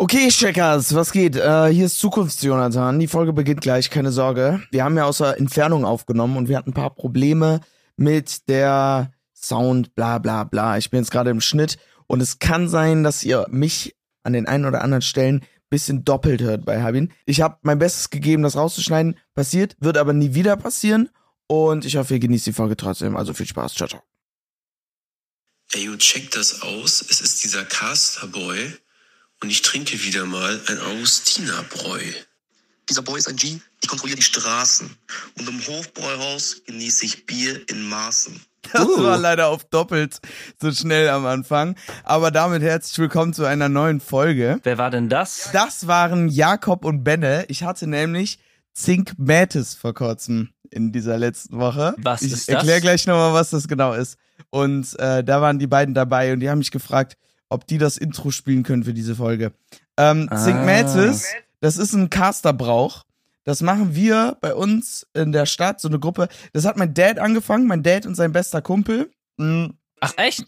Okay, Checkers, was geht? Äh, hier ist Zukunfts-Jonathan. Die Folge beginnt gleich, keine Sorge. Wir haben ja aus der Entfernung aufgenommen und wir hatten ein paar Probleme mit der Sound, bla bla bla. Ich bin jetzt gerade im Schnitt und es kann sein, dass ihr mich an den einen oder anderen Stellen bisschen doppelt hört bei Habin. Ich habe mein Bestes gegeben, das rauszuschneiden. Passiert, wird aber nie wieder passieren. Und ich hoffe, ihr genießt die Folge trotzdem. Also viel Spaß. Ciao, ciao. Ey, you check das aus. Es ist dieser Casterboy. Und ich trinke wieder mal ein Augustiner-Bräu. Dieser Boy ist ein G, ich kontrolliere die Straßen. Und im Hofbräuhaus genieße ich Bier in Maßen. Das Uh. war leider auf doppelt so schnell am Anfang. Aber damit herzlich willkommen zu einer neuen Folge. Wer war denn das? Das waren Jakob und Benne. Ich hatte nämlich Zink Matis vor kurzem in dieser letzten Woche. Was ich ist das? erkläre gleich nochmal, was das genau ist. Und äh, da waren die beiden dabei und die haben mich gefragt, ob die das Intro spielen können für diese Folge. Ähm, Ah. Matis, das ist ein Casterbrauch. Das machen wir bei uns in der Stadt, so eine Gruppe. Das hat mein Dad angefangen, mein Dad und sein bester Kumpel. Mm, Ach echt?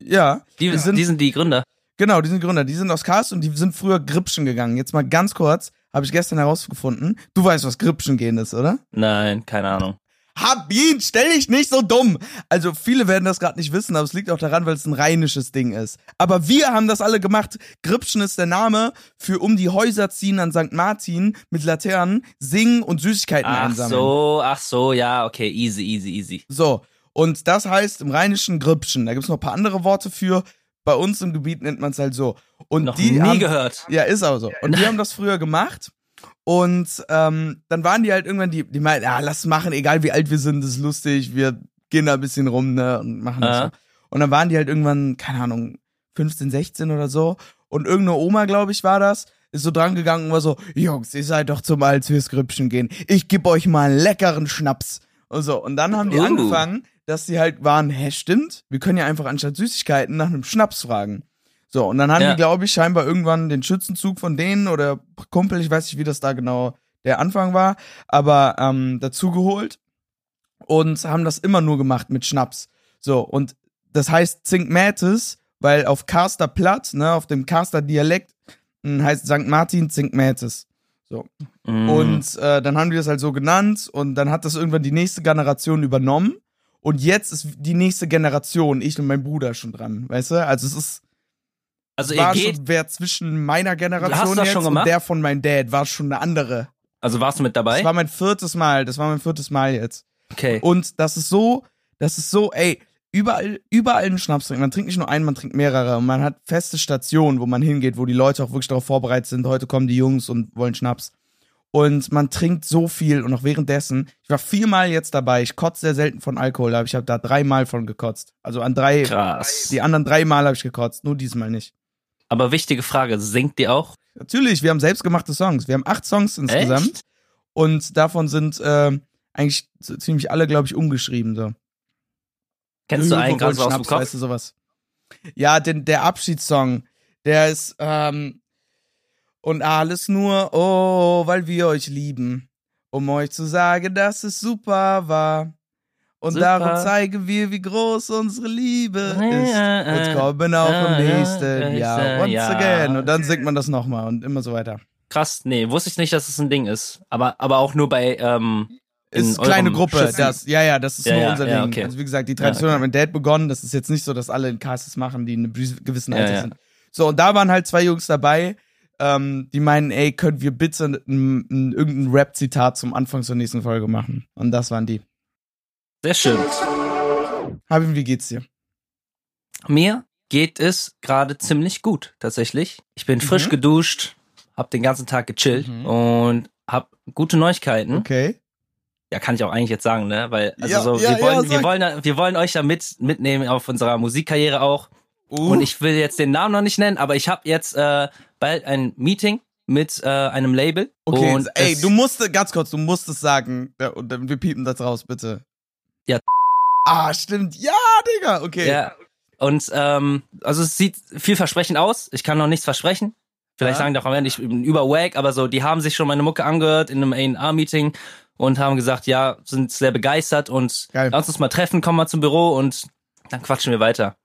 ja, Die, Die sind- die sind die Gründer. Genau, die sind Gründer. Die sind aus Karst und die sind früher Gripschen gegangen. Jetzt mal ganz kurz, habe ich gestern herausgefunden. Du weißt, was Gripschen gehen ist, oder? Nein, keine Ahnung. Habin, stell dich nicht so dumm. Also viele werden das gerade nicht wissen, aber es liegt auch daran, weil es ein rheinisches Ding ist. Aber wir haben das alle gemacht. Gripschen ist der Name für um die Häuser ziehen an St. Martin mit Laternen, singen und Süßigkeiten Ach einsammeln. so, ach so, ja, okay, easy, easy, easy. So, und das heißt im Rheinischen Gripschen. Da gibt's noch ein paar andere Worte für. Bei uns im Gebiet nennt man es halt so. Und Noch die nie haben, gehört. Ja, ist auch so. Und die haben das früher gemacht. Und ähm, dann waren die halt irgendwann, die, die meinten, ja, lass machen, egal wie alt wir sind, das ist lustig, wir gehen da ein bisschen rum, ne, und machen das so. Und dann waren die halt irgendwann, keine Ahnung, 15, 16 oder so. Und irgendeine Oma, glaube ich, war das, ist so dran gegangen und war so, Jungs, ihr seid doch zum alt fürs Grüppchen gehen. Ich geb euch mal einen leckeren Schnaps. Und so. Und dann haben die Uh. angefangen, dass die halt waren, hä, stimmt, wir können ja einfach anstatt Süßigkeiten nach einem Schnaps fragen. So, und dann haben Ja. die, glaube ich, scheinbar irgendwann den Schützenzug von denen oder Kumpel, ich weiß nicht, wie das da genau der Anfang war, aber ähm, dazu geholt und haben das immer nur gemacht mit Schnaps. So, und das heißt Zink Matis, weil auf Caster Platt, ne, auf dem Caster Dialekt, mh, heißt St. Martin Zink Matis. So. Mm. Und äh, dann haben die das halt so genannt und dann hat das irgendwann die nächste Generation übernommen. Und jetzt ist die nächste Generation, ich und mein Bruder schon dran, weißt du? Also es ist also ihr war geht, schon, wer zwischen meiner Generation jetzt und der von meinem Dad war schon eine andere. also warst du mit dabei? Das war mein viertes Mal, das war mein viertes Mal jetzt. okay. Und das ist so, das ist so, ey, überall, überall einen Schnaps trinken. Man trinkt nicht nur einen, man trinkt mehrere. Und man hat feste Stationen, wo man hingeht, wo die Leute auch wirklich darauf vorbereitet sind. Heute kommen die Jungs und wollen Schnaps. Und man trinkt so viel und auch währenddessen. Ich war viermal jetzt dabei. Ich kotze sehr selten von Alkohol, aber ich habe da dreimal von gekotzt. Also an drei, Krass. die anderen dreimal habe ich gekotzt, nur diesmal nicht. Aber wichtige Frage, singt ihr auch? Natürlich, wir haben selbstgemachte Songs. Wir haben acht Songs insgesamt. Echt? Und davon sind äh, eigentlich ziemlich alle, glaube ich, umgeschrieben. So. Kennst du Löwe einen so aus dem Kopf? Weißt du sowas? Ja, den, der Abschiedssong, der ist, ähm, und alles nur, oh, weil wir euch lieben, um euch zu sagen, dass es super war. Und Super. darum zeigen wir, wie groß unsere Liebe ist. Und kommen auch im nächsten Jahr. Once ja. again. Und dann singt man das nochmal und immer so weiter. Krass, nee, wusste ich nicht, dass es ein Ding ist. Aber, aber auch nur bei, ähm, Ist kleine eurem Gruppe, das, ja, ja, das ist Ja, nur ja, unser Ding. okay. Also wie gesagt, die Tradition Ja, hat mit Dad begonnen. Das ist jetzt nicht so, dass alle in Castes machen, die in einem gewissen Alter sind. So, und da waren halt zwei Jungs dabei, ähm, die meinen, ey, können wir bitte ein, ein, irgendein Rap-Zitat zum Anfang zur nächsten Folge machen? Und das waren die. Sehr schön. Habim, wie geht's dir? Mir geht es gerade ziemlich gut, tatsächlich. Ich bin frisch Mhm. geduscht, hab den ganzen Tag gechillt Mhm. und hab gute Neuigkeiten. Okay. Ja, kann ich auch eigentlich jetzt sagen, ne? Weil, also Ja, so, ja, wir wollen, ja, wir wollen, wir wollen euch da mit, mitnehmen auf unserer Musikkarriere auch. Uh, Und ich will jetzt den Namen noch nicht nennen, aber ich habe jetzt äh, bald ein Meeting mit äh, einem Label. okay, und ey, du musst, ganz kurz, du musst es sagen. Ja, und wir piepen das raus, bitte. Ja. Ah, stimmt. Ja, Digga, okay. Ja. Und ähm, also es sieht vielversprechend aus. Ich kann noch nichts versprechen. Vielleicht Ja. sagen die auch am Ende, ich bin über Wack, aber so, die haben sich schon meine Mucke angehört in einem A&R-Meeting und haben gesagt, ja, sind sehr begeistert und Geil. lass uns mal treffen, komm mal zum Büro und dann quatschen wir weiter.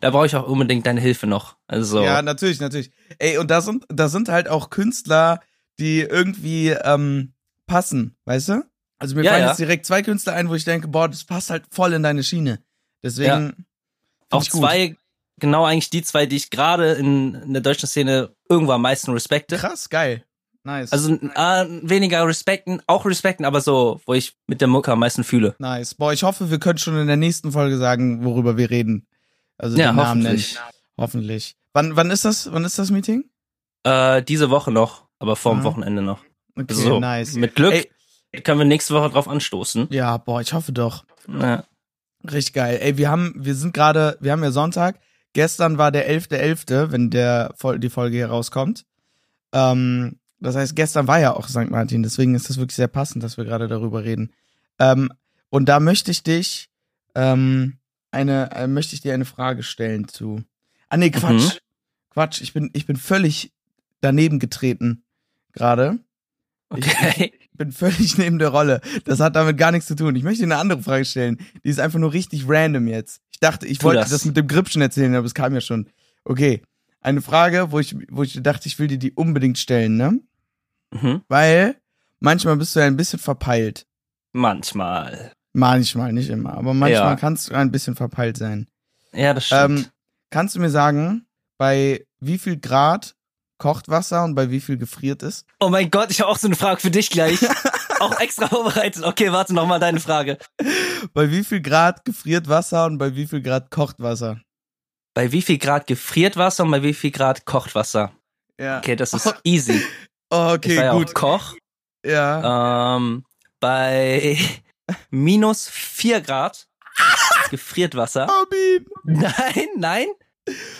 Da brauche ich auch unbedingt deine Hilfe noch. Also Ja, natürlich, natürlich. Ey, und da sind, da sind halt auch Künstler, die irgendwie ähm, passen, weißt du? Also mir Ja, fallen ja. jetzt direkt zwei Künstler ein, wo ich denke, boah, das passt halt voll in deine Schiene. Deswegen auch zwei, genau eigentlich die zwei, die ich gerade in, in der deutschen Szene irgendwo am meisten respekte. Krass, geil. Nice. Also äh, weniger respekten, auch respekten, aber so, wo ich mit der Mucke am meisten fühle. nice. Boah, ich hoffe, wir können schon in der nächsten Folge sagen, worüber wir reden. Also Ja, den Namen nennen. hoffentlich. Hoffentlich. Wann, wann ist das? Wann ist das Meeting? Äh, diese Woche noch, aber vorm Mhm. Wochenende noch. Okay, so, nice. mit Glück Ey, können wir nächste Woche drauf anstoßen. ja, boah, ich hoffe doch. Ja. Richtig geil. Ey, wir haben, wir sind gerade, wir haben ja Sonntag. Gestern war der 11.11., wenn der die Folge hier rauskommt. Ähm, das heißt, gestern war ja auch St. Martin, deswegen ist das wirklich sehr passend, dass wir gerade darüber reden. Ähm, und da möchte ich dich, ähm, eine, äh, möchte ich dir eine Frage stellen zu. Ah nee, Quatsch. Mhm. Quatsch, ich bin, ich bin völlig daneben getreten gerade. Okay. Ich bin völlig neben der Rolle. Das hat damit gar nichts zu tun. Ich möchte dir eine andere Frage stellen. Die ist einfach nur richtig random jetzt. Ich dachte, ich Tu wollte das. das. mit dem Grip schon erzählen, aber es kam ja schon. Okay. Eine Frage, wo ich, wo ich dachte, ich will dir die unbedingt stellen, ne? Mhm. Weil manchmal bist du ja ein bisschen verpeilt. Manchmal. Manchmal, nicht immer. Aber manchmal Ja. kannst du ein bisschen verpeilt sein. Ja, das stimmt. Ähm, kannst du mir sagen, bei wie viel Grad kocht Wasser und bei wie viel gefriert es? oh mein Gott, ich habe auch so eine Frage für dich gleich. auch extra vorbereitet. Okay, warte noch mal deine Frage. Bei wie viel Grad gefriert Wasser und bei wie viel Grad kocht Wasser? Bei wie viel Grad gefriert Wasser und bei wie viel Grad kocht Wasser? Ja. Okay, das ist easy. Oh, ich okay, war ja gut. auch Koch. Ja. Ähm, bei minus 4 Grad gefriert Wasser. Armin, Nein, nein.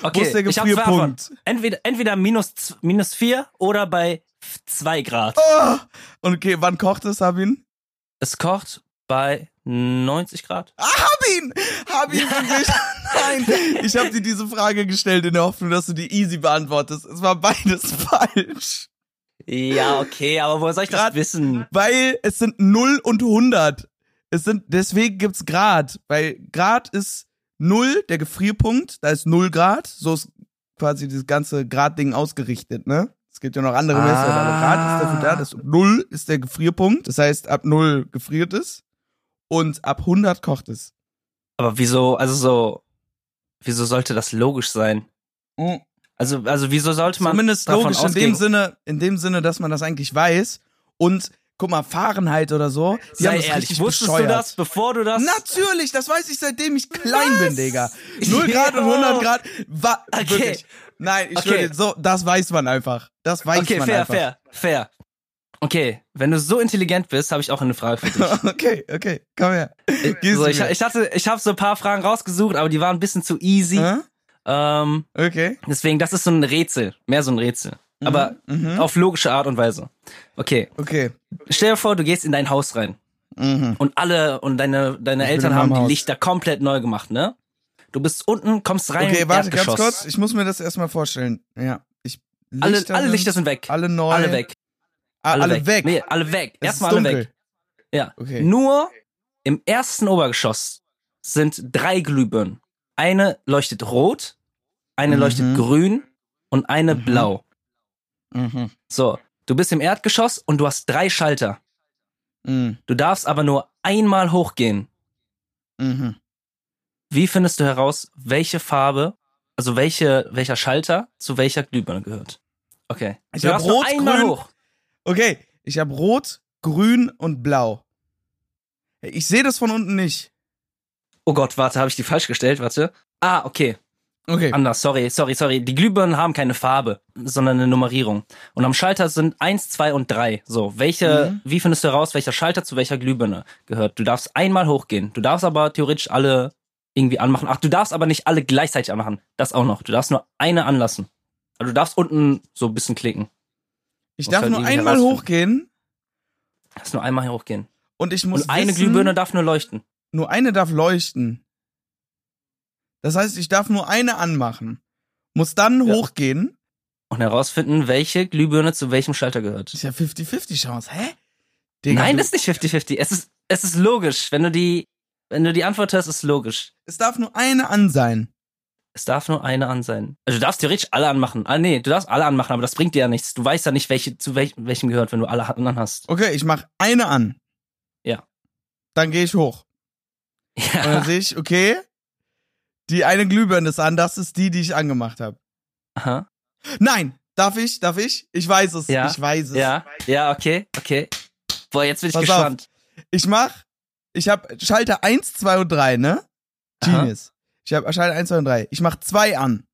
Okay, wo ist der zwei. Gefrierpunkt? Entweder, entweder minus, minus 4 oder bei 2 Grad. Oh. Und okay, wann kocht es, Habin? Es kocht bei 90 Grad. Ah, Habin! Habin, wirklich? Nein, ich habe dir diese Frage gestellt in der Hoffnung, dass du die easy beantwortest. Es war beides falsch. Ja, okay, aber woher soll ich Grad- das wissen? Weil es sind 0 und 100. Es sind, deswegen gibt's Grad. Weil Grad ist 0, der Gefrierpunkt, da ist 0 Grad. So ist quasi das ganze Grad-Ding ausgerichtet, ne? Es gibt ja noch andere Ah. Messer, aber Grad ist dafür da. Das 0 ist der Gefrierpunkt. Das heißt, ab 0 gefriert es. Und ab 100 kocht es. Aber wieso, also so, wieso sollte das logisch sein? Also, also wieso sollte man Zumindest davon logisch in ausgehen? dem Sinne, in dem Sinne, dass man das eigentlich weiß. Und guck mal, Fahrenheit oder so, die haben Sei das ehrlich, richtig wusstest bescheuert. du das, bevor du das? Natürlich, das weiß ich seitdem ich klein Was? bin, Digga. 0 Grad und 100 Grad, wa Okay. wirklich. Nein, ich Okay. dir, so, das weiß man einfach. Das weiß okay, man fair, einfach. fair, fair. Okay, wenn du so intelligent bist, habe ich auch eine Frage für dich. okay, okay, komm her. Gib's so, ich, ich hatte, ich habe so ein paar Fragen rausgesucht, aber die waren ein bisschen zu easy. Hä? Ähm, Okay. deswegen, das ist so ein Rätsel, mehr so ein Rätsel. Aber mhm. auf logische Art und Weise. Okay, Okay. stell dir vor, du gehst in dein Haus rein Mhm. und alle und deine deine Ich Eltern haben die Haus. Lichter komplett neu gemacht, ne? Du bist unten, kommst rein, Okay, warte, ganz kurz. Ich muss mir das erstmal vorstellen. Ja. Ich, alle, alle Lichter sind weg. alle neu. Alle weg. Ah, alle, weg. Nee, alle weg. Es Erstmal ist alle weg. Ja. Okay. Nur im ersten Obergeschoss sind drei Glühbirnen. Eine leuchtet rot, eine Mhm. leuchtet grün und eine Mhm. blau. Mhm. So, du bist im Erdgeschoss und du hast drei Schalter. Mhm. Du darfst aber nur einmal hochgehen. Mhm. Wie findest du heraus, welche Farbe, also welche, welcher Schalter zu welcher Glühbirne gehört? Okay. Ich du hab darfst nur rot, einmal grün- hoch. Okay, ich habe rot, grün und blau. Ich sehe das von unten nicht. Oh Gott, warte, habe ich die falsch gestellt? Warte. Ah, okay. Okay. Anders, sorry, sorry, sorry. Die Glühbirnen haben keine Farbe, sondern eine Nummerierung. Und am Schalter sind eins, zwei und drei. So, welche, Mhm. wie findest du heraus, welcher Schalter zu welcher Glühbirne gehört? Du darfst einmal hochgehen. Du darfst aber theoretisch alle irgendwie anmachen. Ach, du darfst aber nicht alle gleichzeitig anmachen. Das auch noch. Du darfst nur eine anlassen. Also du darfst unten so ein bisschen klicken. Ich darf halt nur einmal hochgehen Du darfst nur einmal hochgehen. und ich muss Und eine wissen, Glühbirne darf nur leuchten. nur eine darf leuchten. Das heißt, ich darf nur eine anmachen. Muss dann Ja. hochgehen. Und herausfinden, welche Glühbirne zu welchem Schalter gehört. Ist ja 50-50 Chance. Hä? Digga, Nein, das ist nicht 50-50. Es ist, es ist logisch. Wenn du die, Wenn du die Antwort hörst, ist logisch. Es darf nur eine an sein. Es darf nur eine an sein. Also du darfst theoretisch alle anmachen. Ah nee, du darfst alle anmachen, aber das bringt dir ja nichts. Du weißt ja nicht, welche zu welch, welchem gehört, wenn du alle anderen hast. Okay, ich mach eine an. Ja. Dann gehe ich hoch. Und dann Ja. sehe ich, okay, die eine Glühbirne ist an, das ist die, die ich angemacht habe. Aha. Nein, darf ich? Darf ich? Ich weiß es. Ja. Ich weiß es. Ja. Ja, okay, okay. Boah, jetzt bin ich Pass gespannt. Ich mach, ich habe Schalter 1, 2 und 3, ne? Aha. Genius. Ich habe Schalter 1, 2 und 3. Ich mach zwei an.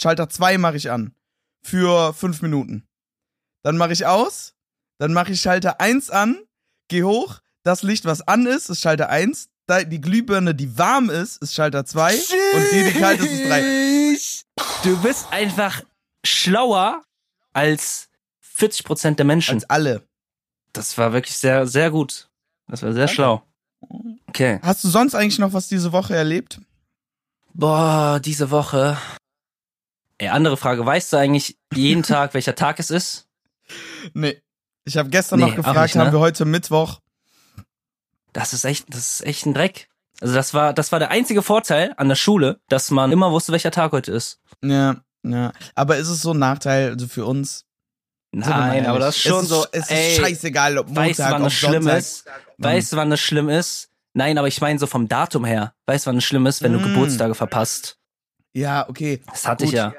Schalter 2 mache ich an. Für fünf Minuten. Dann mache ich aus. Dann mache ich Schalter 1 an. Geh hoch. Das Licht, was an ist, ist Schalter 1. Die Glühbirne, die warm ist, ist Schalter 2. Und die, die kalt ist, ist 3. Du bist einfach schlauer als 40% der Menschen. Als alle. Das war wirklich sehr, sehr gut. Das war sehr schlau. Okay. Hast du sonst eigentlich noch was diese Woche erlebt? Boah, diese Woche. Ey, andere Frage. Weißt du eigentlich jeden Tag, welcher Tag es ist? Nee. Ich habe gestern Nee, noch gefragt, nicht, ne? haben wir heute Mittwoch? Das ist echt, das ist echt ein Dreck. Also das war, das war der einzige Vorteil an der Schule, dass man immer wusste, welcher Tag heute ist. Ja, ja. Aber ist es so ein Nachteil also für uns? Nein, aber das ist schon es ist, so. Es ist ey, scheißegal, ob Montag, weißt du, wann ob das schlimm Sonntag. ist? Weißt du, wann das schlimm ist? Nein, aber ich meine so vom Datum her. Weißt du, wann es schlimm ist, wenn du Mm. Geburtstage verpasst? Ja, okay. Das hatte Gut. ich ja.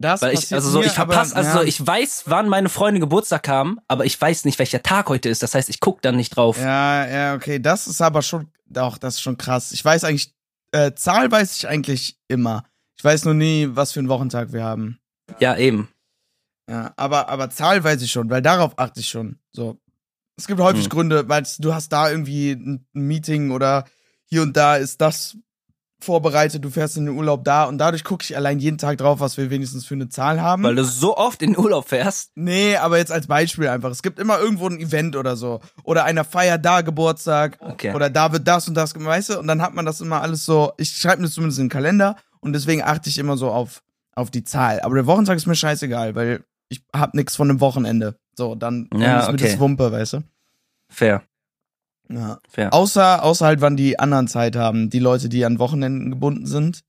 Das Weil ich, also so, ich verpasse, also so, ja. ich weiß, wann meine Freunde Geburtstag haben, aber ich weiß nicht, welcher Tag heute ist. Das heißt, ich guck dann nicht drauf. Ja, ja, okay. Das ist aber schon, doch, das ist schon krass. Ich weiß eigentlich, äh, Zahl weiß ich eigentlich immer. Ich weiß nur nie, was für einen Wochentag wir haben. Ja, eben. Ja, aber, aber Zahl weiß ich schon, weil darauf achte ich schon. So. Es gibt häufig Hm. Gründe, weil du hast da irgendwie ein Meeting oder hier und da ist das vorbereitet, du fährst in den Urlaub da und dadurch gucke ich allein jeden Tag drauf, was wir wenigstens für eine Zahl haben. Weil du so oft in den Urlaub fährst. nee, aber jetzt als Beispiel einfach. Es gibt immer irgendwo ein Event oder so. Oder einer feiert da Geburtstag. Okay. Oder da wird das und das weißt du? Und dann hat man das immer alles so, ich schreibe mir das zumindest in den Kalender und deswegen achte ich immer so auf, auf die Zahl. Aber der Wochentag ist mir scheißegal, weil ich hab nix von dem Wochenende. So, dann, Ja, ist mir okay. das Wumpe, weißt du? Fair, Ja. fair. Außer, außer halt, wann die anderen Zeit haben, die Leute, die an Wochenenden gebunden sind.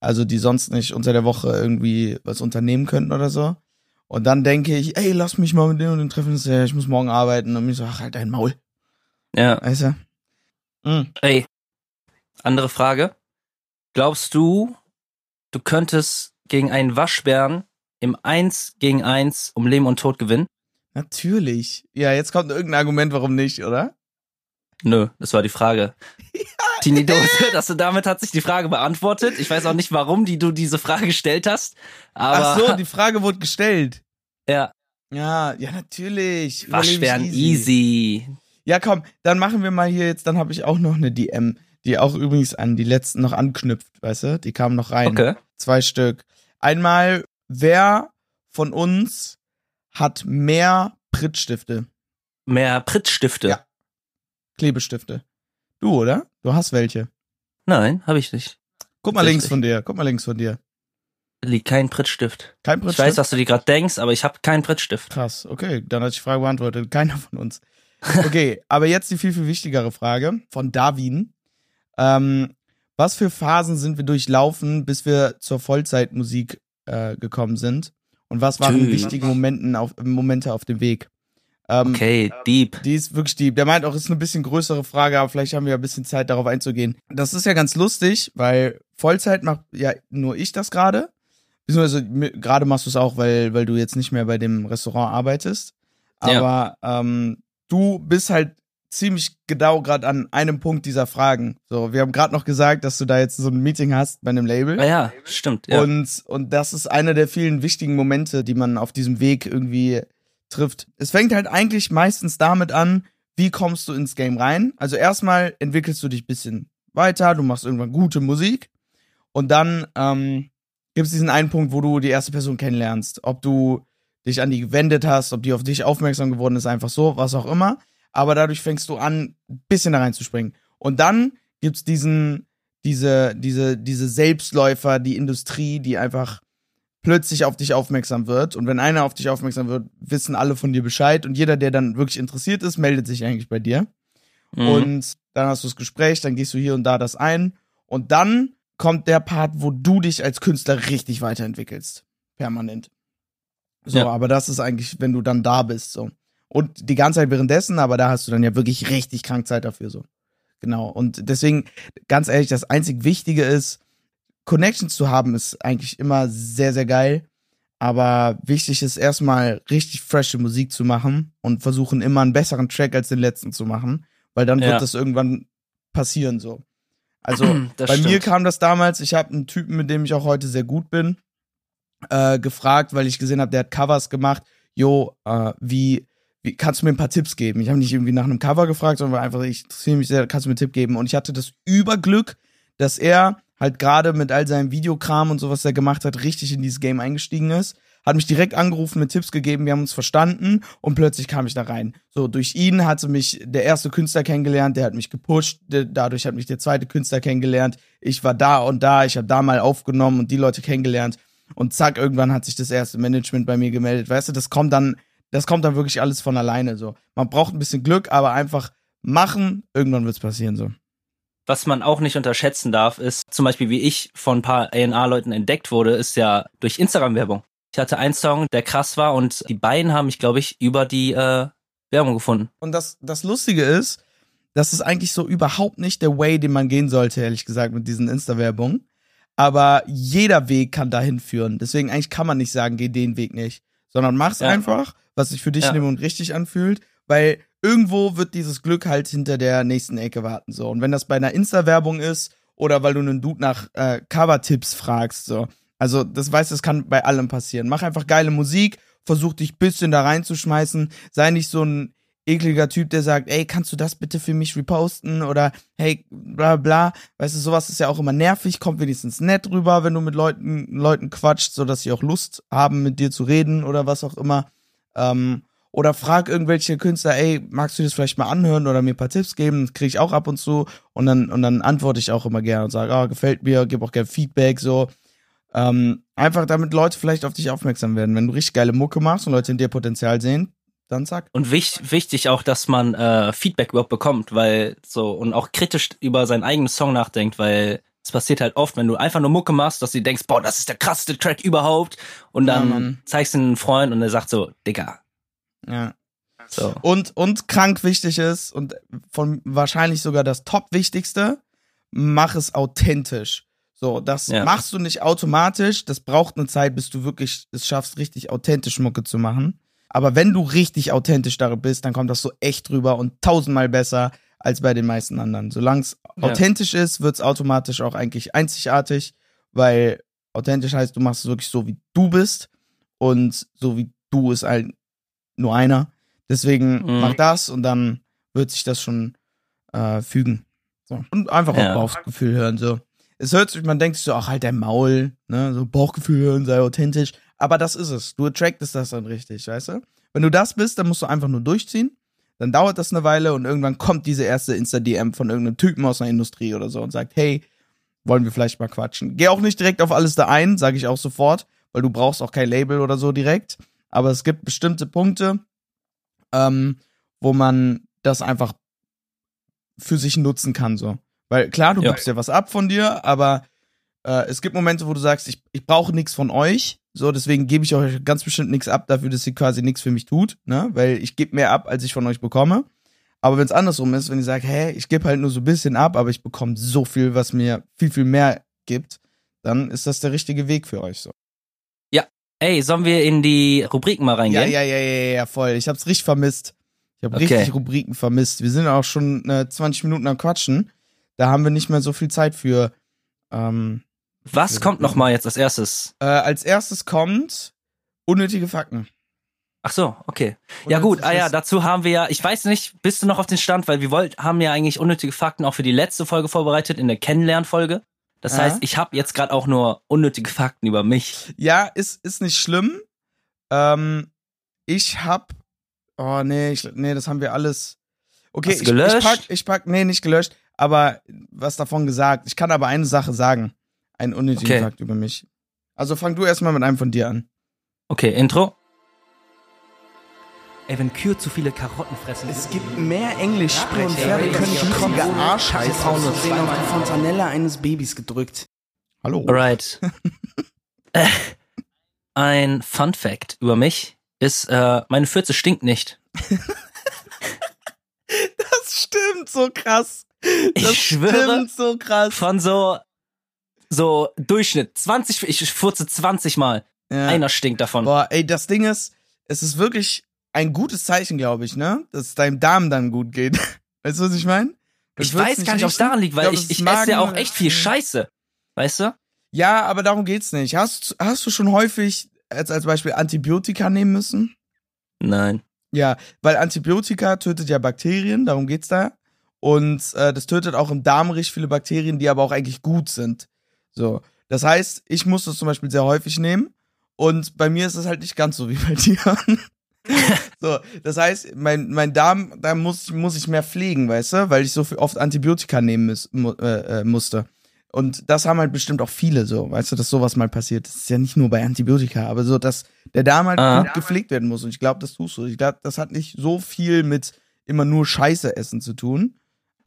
Also die sonst nicht unter der Woche irgendwie was unternehmen könnten oder so. Und dann denke ich, ey, lass mich mal mit denen und den treffen, ich muss morgen arbeiten. Und ich so, ach, halt dein Maul, Ja. weißt du? Mhm. Ey, andere Frage. Glaubst du, du könntest gegen einen Waschbären im 1 gegen 1 um Leben und Tod gewinnen? Natürlich. Ja, jetzt kommt irgendein Argument, warum nicht, oder? Nö, das war die Frage. Tini Dose, dass du damit hat sich die Frage beantwortet. Ich weiß auch nicht, warum die, du diese Frage gestellt hast. Aber Ach so, die Frage wurde gestellt. ja, Ja, ja, natürlich. Waschbären easy. Ja, komm, dann machen wir mal hier jetzt, dann habe ich auch noch eine DM, die auch übrigens an die letzten noch anknüpft, weißt du? Die kamen noch rein. Okay. Zwei Stück. Einmal, wer von uns hat mehr Prittstifte, Mehr Pritzstifte. Ja. Klebestifte? Du, oder? Du hast welche. Nein, habe ich nicht. Guck mal links von dir, guck mal links von dir. Liegt kein Prittstift. Kein Ich Prittstift? weiß, was du dir gerade denkst, aber ich habe keinen Prittstift. Krass, okay, dann hat die Frage beantwortet. Keiner von uns. Okay, aber jetzt die viel, viel wichtigere Frage von Darwin. Ähm, was für Phasen sind wir durchlaufen, bis wir zur Vollzeitmusik äh, gekommen sind? Und was waren Tschüss. wichtige Momenten auf, Momente auf dem Weg? Ähm, Okay, deep. Die ist wirklich deep. Der meint auch, es ist eine bisschen größere Frage, aber vielleicht haben wir ja ein bisschen Zeit, darauf einzugehen. Das ist ja ganz lustig, weil Vollzeit macht ja nur ich das gerade. Beziehungsweise mi- gerade machst du es auch, weil, weil du jetzt nicht mehr bei dem Restaurant arbeitest. Ja. Aber ähm, du bist halt ziemlich genau gerade an einem Punkt dieser Fragen. So, wir haben gerade noch gesagt, dass du da jetzt so ein Meeting hast bei einem Label. Ah ja, stimmt. Ja. Und, und das ist einer der vielen wichtigen Momente, die man auf diesem Weg irgendwie trifft. Es fängt halt eigentlich meistens damit an, wie kommst du ins Game rein? Also erstmal entwickelst du dich bisschen weiter, du machst irgendwann gute Musik und dann ähm, gibt es diesen einen Punkt, wo du die erste Person kennenlernst. Ob du dich an die gewendet hast, ob die auf dich aufmerksam geworden ist, einfach so, was auch immer. Aber dadurch fängst du an, ein bisschen da reinzuspringen. Und dann gibt's diesen, diese, diese, diese Selbstläufer, die Industrie, die einfach plötzlich auf dich aufmerksam wird. Und wenn einer auf dich aufmerksam wird, wissen alle von dir Bescheid. Und jeder, der dann wirklich interessiert ist, meldet sich eigentlich bei dir. Mhm. Und dann hast du das Gespräch, dann gehst du hier und da das ein und dann kommt der Part, wo du dich als Künstler richtig weiterentwickelst. Permanent. So, Ja. aber das ist eigentlich, wenn du dann da bist, so. Und die ganze Zeit währenddessen, aber da hast du dann ja wirklich richtig krank Zeit dafür, so. Genau. Und deswegen, ganz ehrlich, das einzig Wichtige ist, Connections zu haben, ist eigentlich immer sehr, sehr geil. Aber wichtig ist erstmal richtig frische Musik zu machen und versuchen immer einen besseren Track als den letzten zu machen, weil dann Ja. wird das irgendwann passieren so. Also Das bei mir stimmt. kam das damals, ich habe einen Typen, mit dem ich auch heute sehr gut bin, äh, gefragt, weil ich gesehen habe, der hat Covers gemacht. Jo, äh, wie, wie kannst du mir ein paar Tipps geben? Ich habe nicht irgendwie nach einem Cover gefragt, sondern einfach, ich interessiere mich sehr, kannst du mir einen Tipp geben? Und ich hatte das Überglück, dass er halt gerade mit all seinem Videokram und so, was er gemacht hat, richtig in dieses Game eingestiegen ist. Hat mich direkt angerufen, mit Tipps gegeben, wir haben uns verstanden und plötzlich kam ich da rein. So, durch ihn hatte mich der erste Künstler kennengelernt, der hat mich gepusht, dadurch hat mich der zweite Künstler kennengelernt. Ich war da und da, ich habe da mal aufgenommen und die Leute kennengelernt. Und zack, irgendwann hat sich das erste Management bei mir gemeldet. Weißt du, das kommt dann, das kommt dann wirklich alles von alleine so. Man braucht ein bisschen Glück, aber einfach machen, irgendwann wird's passieren so. Was man auch nicht unterschätzen darf, ist zum Beispiel, wie ich von ein paar A&R-Leuten entdeckt wurde, ist ja durch Instagram-Werbung. Ich hatte einen Song, der krass war und die beiden haben mich, glaube ich, über die äh, Werbung gefunden. Und das, das Lustige ist, das ist eigentlich so überhaupt nicht der Way, den man gehen sollte, ehrlich gesagt, mit diesen Insta-Werbungen. Aber jeder Weg kann dahin führen. Deswegen eigentlich kann man nicht sagen, geh den Weg nicht. Sondern mach's Ja. einfach, was sich für dich Ja. Moment richtig anfühlt, weil irgendwo wird dieses Glück halt hinter der nächsten Ecke warten. So. Und wenn das bei einer Insta-Werbung ist oder weil du einen Dude nach äh, Cover-Tipps fragst, so. Also, das weißt das kann bei allem passieren. Mach einfach geile Musik, versuch dich bisschen da reinzuschmeißen. Sei nicht so ein ekliger Typ, der sagt, ey, kannst du das bitte für mich reposten? Oder hey, bla bla. Weißt du, sowas ist ja auch immer nervig, kommt wenigstens nett rüber, wenn du mit Leuten, Leuten quatscht, so dass sie auch Lust haben, mit dir zu reden oder was auch immer. Ähm, oder frag irgendwelche Künstler, ey, magst du das vielleicht mal anhören oder mir ein paar Tipps geben? Das kriege ich auch ab und zu. Und dann, und dann antworte ich auch immer gerne und sage, ah, gefällt mir, gebe auch gerne Feedback, so. Ähm, einfach damit Leute vielleicht auf dich aufmerksam werden. Wenn du richtig geile Mucke machst und Leute in dir Potenzial sehen, dann zack. Und wich, wichtig auch, dass man äh, Feedback überhaupt bekommt, weil so und auch kritisch über seinen eigenen Song nachdenkt, weil es passiert halt oft, wenn du einfach nur Mucke machst, dass du denkst, boah, das ist der krasseste Track überhaupt und Ja, dann Mann. zeigst du einen Freund und der sagt so, Digga, Ja. so. Und, und krank wichtig ist und von wahrscheinlich sogar das top wichtigste, mach es authentisch. So, das Ja. machst du nicht automatisch, das braucht eine Zeit, bis du wirklich es schaffst, richtig authentisch Mucke zu machen. Aber wenn du richtig authentisch darin bist, dann kommt das so echt drüber und tausendmal besser als bei den meisten anderen. Solange es Ja. authentisch ist, wird es automatisch auch eigentlich einzigartig, weil authentisch heißt, du machst es wirklich so, wie du bist und so wie du ist halt nur einer. Deswegen Mhm. mach das und dann wird sich das schon äh, fügen. So. Und einfach Ja. auf Bauchgefühl hören. So. Es hört sich, man denkt sich so, ach halt dein Maul, ne? So Bauchgefühl hören, sei authentisch. Aber das ist es. Du attractest das dann richtig, weißt du? Wenn du das bist, dann musst du einfach nur durchziehen. Dann dauert das eine Weile und irgendwann kommt diese erste Insta-DM von irgendeinem Typen aus einer Industrie oder so und sagt, hey, wollen wir vielleicht mal quatschen. Geh auch nicht direkt auf alles da ein, sage ich auch sofort, weil du brauchst auch kein Label oder so direkt. Aber es gibt bestimmte Punkte, ähm, wo man das einfach für sich nutzen kann, so. Weil klar, du Ja. gibst ja was ab von dir, aber äh, es gibt Momente, wo du sagst, ich, ich brauche nichts von euch, so, deswegen gebe ich euch ganz bestimmt nichts ab dafür, dass ihr quasi nichts für mich tut, ne? Weil ich gebe mehr ab, als ich von euch bekomme. Aber wenn es andersrum ist, wenn ich sage, hä, ich gebe halt nur so ein bisschen ab, aber ich bekomme so viel, was mir viel, viel mehr gibt, dann ist das der richtige Weg für euch so. Ey, sollen wir in die Rubriken mal Ja, reingehen? ja, ja, ja, ja, voll. Ich hab's richtig vermisst. Ich habe Okay. richtig Rubriken vermisst. Wir sind auch schon äh, 20 Minuten am Quatschen. Da haben wir nicht mehr so viel Zeit für. Ähm, Was kommt noch mal jetzt als erstes? äh, als erstes kommt unnötige Fakten. Ach so, okay. Ja gut, ah ja, dazu haben wir ja, ich weiß nicht, bist du noch auf den Stand, weil wir wollt, haben ja eigentlich unnötige Fakten auch für die letzte Folge vorbereitet, in der Kennenlernfolge. Das Ja. heißt, ich habe jetzt gerade auch nur unnötige Fakten über mich. Ja, ist, ist nicht schlimm. Ähm, ich hab. Oh, nee, ich, nee, das haben wir alles. Okay, ich, ich gelöscht? pack, ich pack, nee, nicht gelöscht, aber was davon gesagt. Ich kann aber eine Sache sagen. Einen unnötigen Okay. Fakt über mich. Also fang du erstmal mit einem von dir an. Okay, Intro. Ey, wenn Kühe zu viele Karotten fressen. Es gibt mehr Englischsprecher. und Pferde können schmutzige Arschheiß Frauen sehen auf die Fontanelle eines Babys gedrückt. Hallo. Alright. ein Fun Fact über mich ist, äh, meine Fürze stinkt nicht. Das stimmt so krass. Das Ich schwöre. stimmt so krass. Von so, so Durchschnitt. 20, ich furze 20 Mal. Ja. Einer stinkt davon. Boah, ey, das Ding ist, es ist wirklich ein gutes Zeichen, glaube ich, ne? Dass es deinem Darm dann gut geht. Weißt du, was ich meine? ich weiß gar nicht, ob es daran liegt, weil ich, ich, esse ja auch echt viel Scheiße. Weißt du? Ja, aber darum geht's nicht. Hast, hast du schon häufig als, als Beispiel Antibiotika nehmen müssen? Nein. Ja, weil Antibiotika tötet ja Bakterien, darum geht's da. Und äh, das tötet auch im Darm richtig viele Bakterien, die aber auch eigentlich gut sind. So. Das heißt, ich muss das zum Beispiel sehr häufig nehmen. Und bei mir ist es halt nicht ganz so wie bei dir. so, das heißt, mein, mein Darm, da muss, muss ich mehr pflegen, weißt du, weil ich so viel oft Antibiotika nehmen muss, mu äh, äh, musste. Und das haben halt bestimmt auch viele so, weißt du, dass sowas mal passiert. Das ist ja nicht nur bei Antibiotika, aber so, dass der Darm halt Ah. gut gepflegt werden muss. Und ich glaube, das tust du. Ich glaube, das hat nicht so viel mit immer nur Scheiße essen zu tun.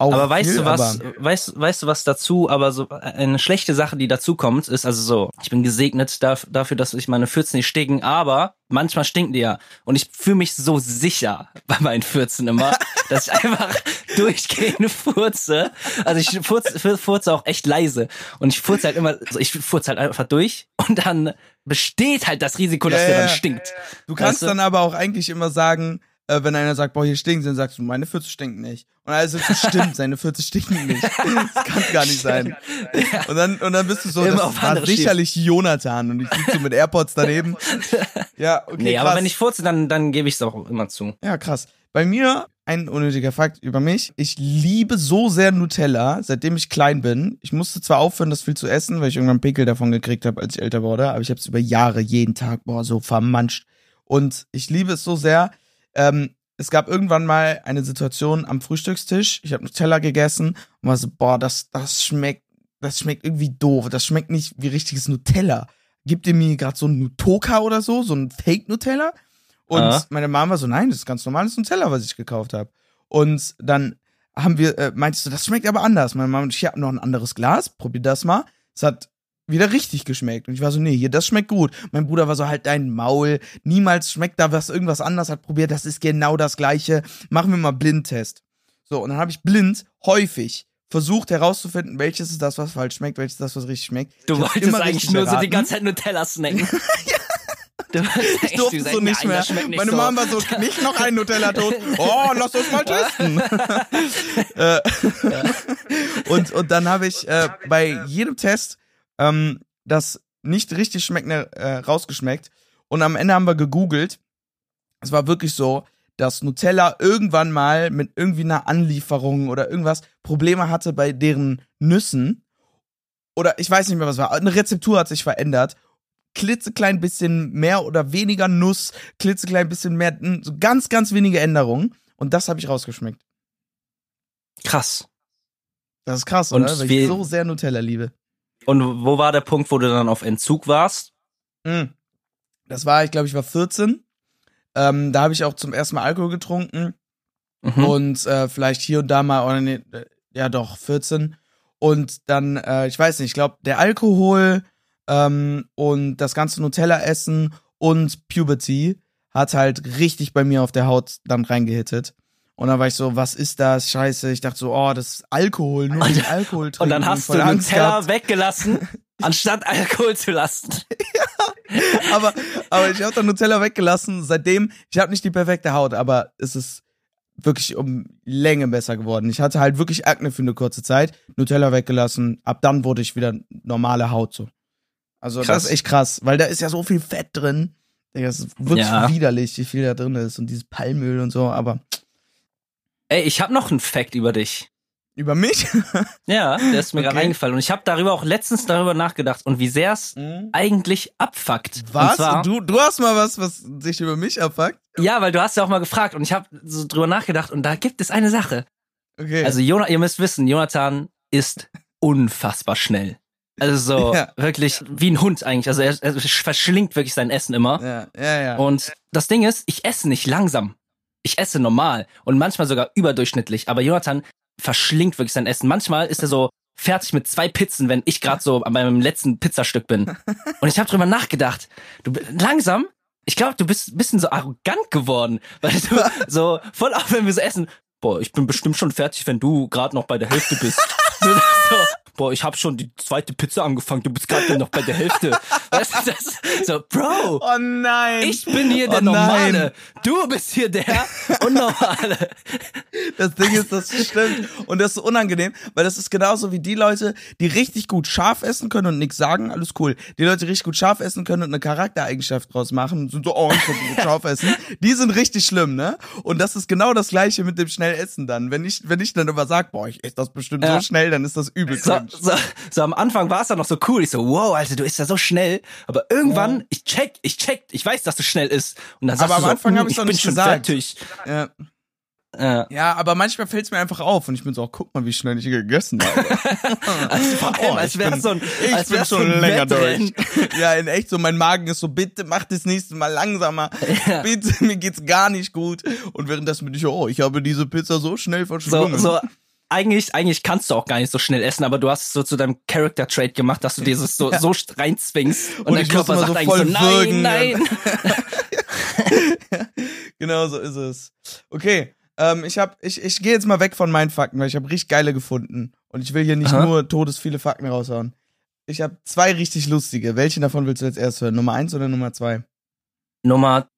Auch Aber weißt viel, du was, weißt, weißt du was dazu, aber so eine schlechte Sache, die dazu kommt, ist also so, ich bin gesegnet darf, dafür, dass ich meine Fürzen nicht stinken, aber manchmal stinken die ja. Und ich fühle mich so sicher bei meinen Fürzen immer, dass ich einfach durchgehend furze. Also ich furze, fur- furze auch echt leise. Und ich furze halt immer, also ich furze halt einfach durch und dann besteht halt das Risiko, dass Ja, der dann stinkt. Du kannst Weißt du? dann aber auch eigentlich immer sagen, äh, wenn einer sagt, boah, hier stinkt, dann sagst du, meine Fürze stinkt nicht. Und also stimmt, seine Fürze stinken nicht. Das kann gar nicht sein. Und dann, und dann bist du so, Immer das war sicherlich Jonathan und ich sitze so mit AirPods daneben. Ja, okay, nee, krass. aber wenn ich furze, dann, dann gebe ich es auch immer zu. Ja, krass. Bei mir ein unnötiger Fakt über mich. Ich liebe so sehr Nutella, seitdem ich klein bin. Ich musste zwar aufhören, das viel zu essen, weil ich irgendwann Pickel davon gekriegt habe, als ich älter wurde, aber ich habe es über Jahre jeden Tag, boah, so vermanscht. Und ich liebe es so sehr. Ähm, es gab irgendwann mal eine Situation am Frühstückstisch. Ich habe Nutella gegessen und war so, boah, das, das schmeckt, das schmeckt irgendwie doof. Das schmeckt nicht wie richtiges Nutella. Gibt ihr mir gerade so ein Nutoka oder so, so ein Fake-Nutella? Und Ah. meine Mama war so, nein, das ist ganz normales Nutella, was ich gekauft habe. Und dann haben wir, äh, meintest du, das schmeckt aber anders. Meine Mama, ich habe noch ein anderes Glas, probier das mal. Es hat wieder richtig geschmeckt. Und ich war so, nee, hier, das schmeckt gut. Mein Bruder war so, halt dein Maul. Niemals schmeckt da was, irgendwas anders hat probiert. Das ist genau das Gleiche. Machen wir mal Blindtest. So, und dann habe ich blind häufig versucht herauszufinden, welches ist das, was falsch schmeckt, welches ist das, was richtig schmeckt. Du wolltest immer eigentlich nur so die ganze Zeit Nutella snacken. Du wolltest Ich durfte so nicht mehr. Meine Mama war so, nicht noch ein Nutella-Toast. Oh, lass uns mal testen. Äh, und, und dann habe ich äh, bei jedem Test ähm, das nicht richtig schmeckende äh, rausgeschmeckt. Und am Ende haben wir gegoogelt. Es war wirklich so, dass Nutella irgendwann mal mit irgendwie einer Anlieferung oder irgendwas Probleme hatte bei deren Nüssen. Oder ich weiß nicht mehr, was war. Eine Rezeptur hat sich verändert klitzeklein bisschen mehr oder weniger Nuss, klitzeklein bisschen mehr, so ganz, ganz wenige Änderungen. Und das habe ich rausgeschmeckt. Krass. Das ist krass, Und oder? Weil ich so sehr Nutella liebe. Und wo war der Punkt, wo du dann auf Entzug warst? Mm. Das war, ich glaube, ich war 14. Ähm, da habe ich auch zum ersten Mal Alkohol getrunken. Mhm. Und äh, vielleicht hier und da mal, oder nee, ja doch, 14. Und dann, äh, ich weiß nicht, ich glaube, der Alkohol ähm, und das ganze Nutella-Essen und Puberty hat halt richtig bei mir auf der Haut dann reingehittet. Und dann war ich so, was ist das? Scheiße. Ich dachte so, oh, das ist Alkohol, nur wegen Alkohol trinken. Und dann hast du Nutella gehabt. weggelassen, anstatt Alkohol zu lassen. aber, aber ich habe dann Nutella weggelassen. Seitdem, ich habe nicht die perfekte Haut, aber es ist wirklich um Länge besser geworden. Ich hatte halt wirklich Akne für eine kurze Zeit. Nutella weggelassen. Ab dann wurde ich wieder normale Haut so. Also Krass. das ist echt krass, weil da ist ja so viel Fett drin. Das ist wirklich Ja. widerlich, wie viel da drin ist und dieses Palmöl und so. Aber Ey, ich habe noch einen Fact über dich. über mich? Ja, der ist mir gerade Okay. eingefallen. Und ich habe darüber auch letztens darüber nachgedacht und wie sehr es eigentlich abfuckt. Was? zwar, Du, du hast mal was, was sich über mich abfuckt? ja, weil du hast ja auch mal gefragt und ich habe so drüber nachgedacht und da gibt es eine Sache. Okay. Also Jonah, ihr müsst wissen, Jonathan ist unfassbar schnell. Also so Ja. wirklich wie ein Hund eigentlich. Also er, er verschlingt wirklich sein Essen immer. ja, ja, ja. Und das Ding ist, ich esse nicht langsam. Ich esse normal und manchmal sogar überdurchschnittlich, aber Jonathan verschlingt wirklich sein Essen. Manchmal ist er so fertig mit zwei Pizzen, wenn ich gerade so an meinem letzten Pizzastück bin. Und ich habe drüber nachgedacht. Du langsam, ich glaube, du bist ein bisschen so arrogant geworden, weil du so voll auf, wenn wir so essen. Boah, ich bin bestimmt schon fertig, wenn du gerade noch bei der Hälfte bist. so, boah, ich habe schon die zweite Pizza angefangen, du bist gerade noch bei der Hälfte. Weißt du, das, so, Bro, Oh nein. ich bin hier der Oh nein. Normale. Du bist hier der Unnormale. Das Ding ist, das stimmt. Und das ist so unangenehm, weil das ist genauso wie die Leute, die richtig gut scharf essen können und nichts sagen, alles cool. Die Leute, die richtig gut scharf essen können und eine Charaktereigenschaft draus machen, sind so, oh, ich kann gut scharf essen. Die sind richtig schlimm, ne? Und das ist genau das Gleiche mit dem schnell Essen dann. Wenn ich, wenn ich dann immer sag, boah, ich esse das bestimmt Ja. so schnell, dann ist das übel So. So, so am Anfang war es dann noch so cool. Ich so, wow, Alter, du isst ja so schnell. Aber irgendwann, ich check, ich check, ich weiß, dass du schnell isst. Und dann sagst Aber du am so, Anfang "Hm, hab ich's ich doch bin nicht schon gesagt." fertig. Ja. Ja. ja, aber manchmal fällt es mir einfach auf und ich bin so, oh, guck mal, wie schnell ich gegessen habe. Also vor allem, Oh, als wäre so ein, ich als bin so schon länger Wettrennen. durch. Ja, in echt so, mein Magen ist so, bitte mach das nächste Mal langsamer. Ja. Bitte, mir geht's gar nicht gut. Und währenddessen bin ich, oh, ich habe diese Pizza so schnell So, verschlungen. so, eigentlich, eigentlich kannst du auch gar nicht so schnell essen, aber du hast es so zu deinem Character Trait gemacht, dass du dieses so, so reinzwingst und, Und dein Körper sagt so eigentlich so, nein, nein. Genau so ist es. Okay, ähm, ich hab, ich, ich gehe jetzt mal weg von meinen Fakten, weil ich habe richtig geile gefunden. Und ich will hier nicht Aha. nur todes viele Fakten raushauen. Ich habe zwei richtig lustige. Welchen davon willst du jetzt erst hören? Nummer eins oder Nummer zwei? Nummer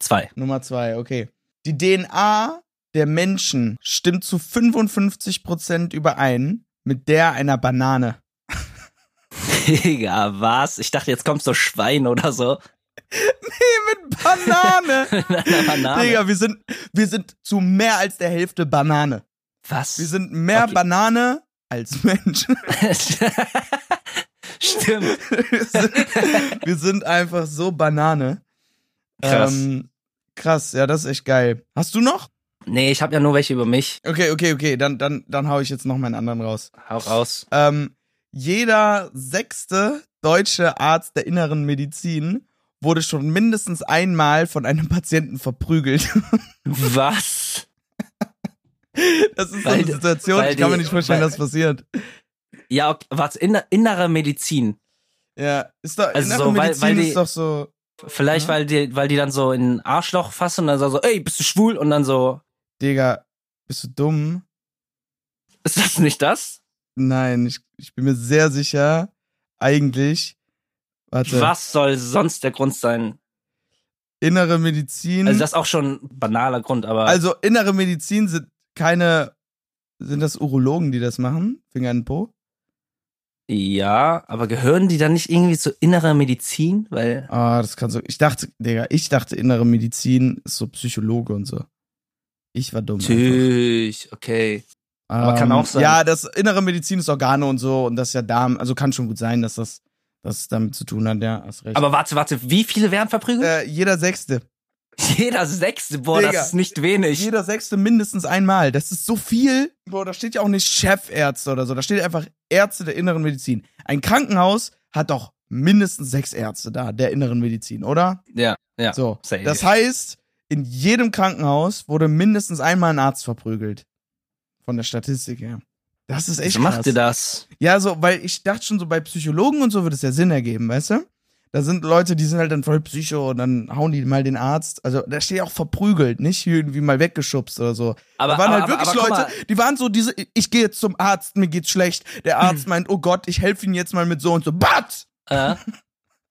zwei. Nummer zwei, okay. Die DNA der Menschen stimmt zu 55% überein mit der einer Banane. Digga, was? Ich dachte, jetzt kommt so Schwein oder so. Mit Banane! Eine Banane. Digga, wir sind, wir sind zu mehr als der Hälfte Banane. Was? Wir sind mehr Okay. Banane als Mensch. Stimmt. wir, sind, wir sind einfach so Banane. Krass. Ähm, krass, ja, das ist echt geil. Hast du noch? Nee, ich habe ja nur welche über mich. Okay, okay, okay, dann, dann, dann hau ich jetzt noch meinen anderen raus. Hau raus. Ähm, jeder sechste deutsche Arzt der inneren Medizin wurde schon mindestens einmal von einem Patienten verprügelt. Was? Das ist so eine Situation, ich kann mir nicht vorstellen, weil- dass passiert. Ja, okay, was? Inner, innere Medizin. Ja, ist doch, Also innere so, weil- Medizin weil die- ist doch so, Vielleicht, Ja. weil die, weil die dann so in ein Arschloch fassen und dann so, ey, bist du schwul? Und dann so, Digga, bist du dumm? ist das nicht das? Nein, ich, ich bin mir sehr sicher, eigentlich, warte, Was soll sonst der Grund sein? innere Medizin, Also das ist auch schon ein banaler Grund, aber also innere Medizin sind keine, sind das Urologen, die das machen? Finger in den Po? ja, aber gehören die dann nicht irgendwie zur innere Medizin? Weil Ah, das kann so. Ich dachte, Digga, ich dachte, innere Medizin ist so Psychologe und so. Ich war dumm. einfach. Natürlich, okay. aber kann auch sein. Ja, das innere Medizin ist Organe und so und das ist ja Darm. Also kann schon gut sein, dass das, dass es damit zu tun hat, ja, hast recht. Aber warte, warte, wie viele werden verprügelt? äh, jeder Sechste. Jeder Sechste, boah, Digga. das ist nicht wenig. Jeder Sechste mindestens einmal. Das ist so viel. Boah, da steht ja auch nicht Chefärzte oder so. Da steht einfach Ärzte der inneren Medizin. Ein Krankenhaus hat doch mindestens sechs Ärzte da, der inneren Medizin, oder? Ja, ja. So. safe. Das heißt, in jedem Krankenhaus wurde mindestens einmal ein Arzt verprügelt. Von der Statistik her. Das ist echt Wieso macht ihr das? Ja, so, weil ich dachte schon so, bei Psychologen und so würde es ja Sinn ergeben, weißt du? Da sind Leute, die sind halt dann voll Psycho und dann hauen die mal den Arzt. Also da steht ja auch verprügelt, nicht irgendwie mal weggeschubst oder so. Aber, da waren aber, halt wirklich aber, aber, Leute, die waren so diese, ich gehe jetzt zum Arzt, mir geht's schlecht. Der Arzt meint, oh Gott, ich helfe Ihnen jetzt mal mit so und so. But! Äh,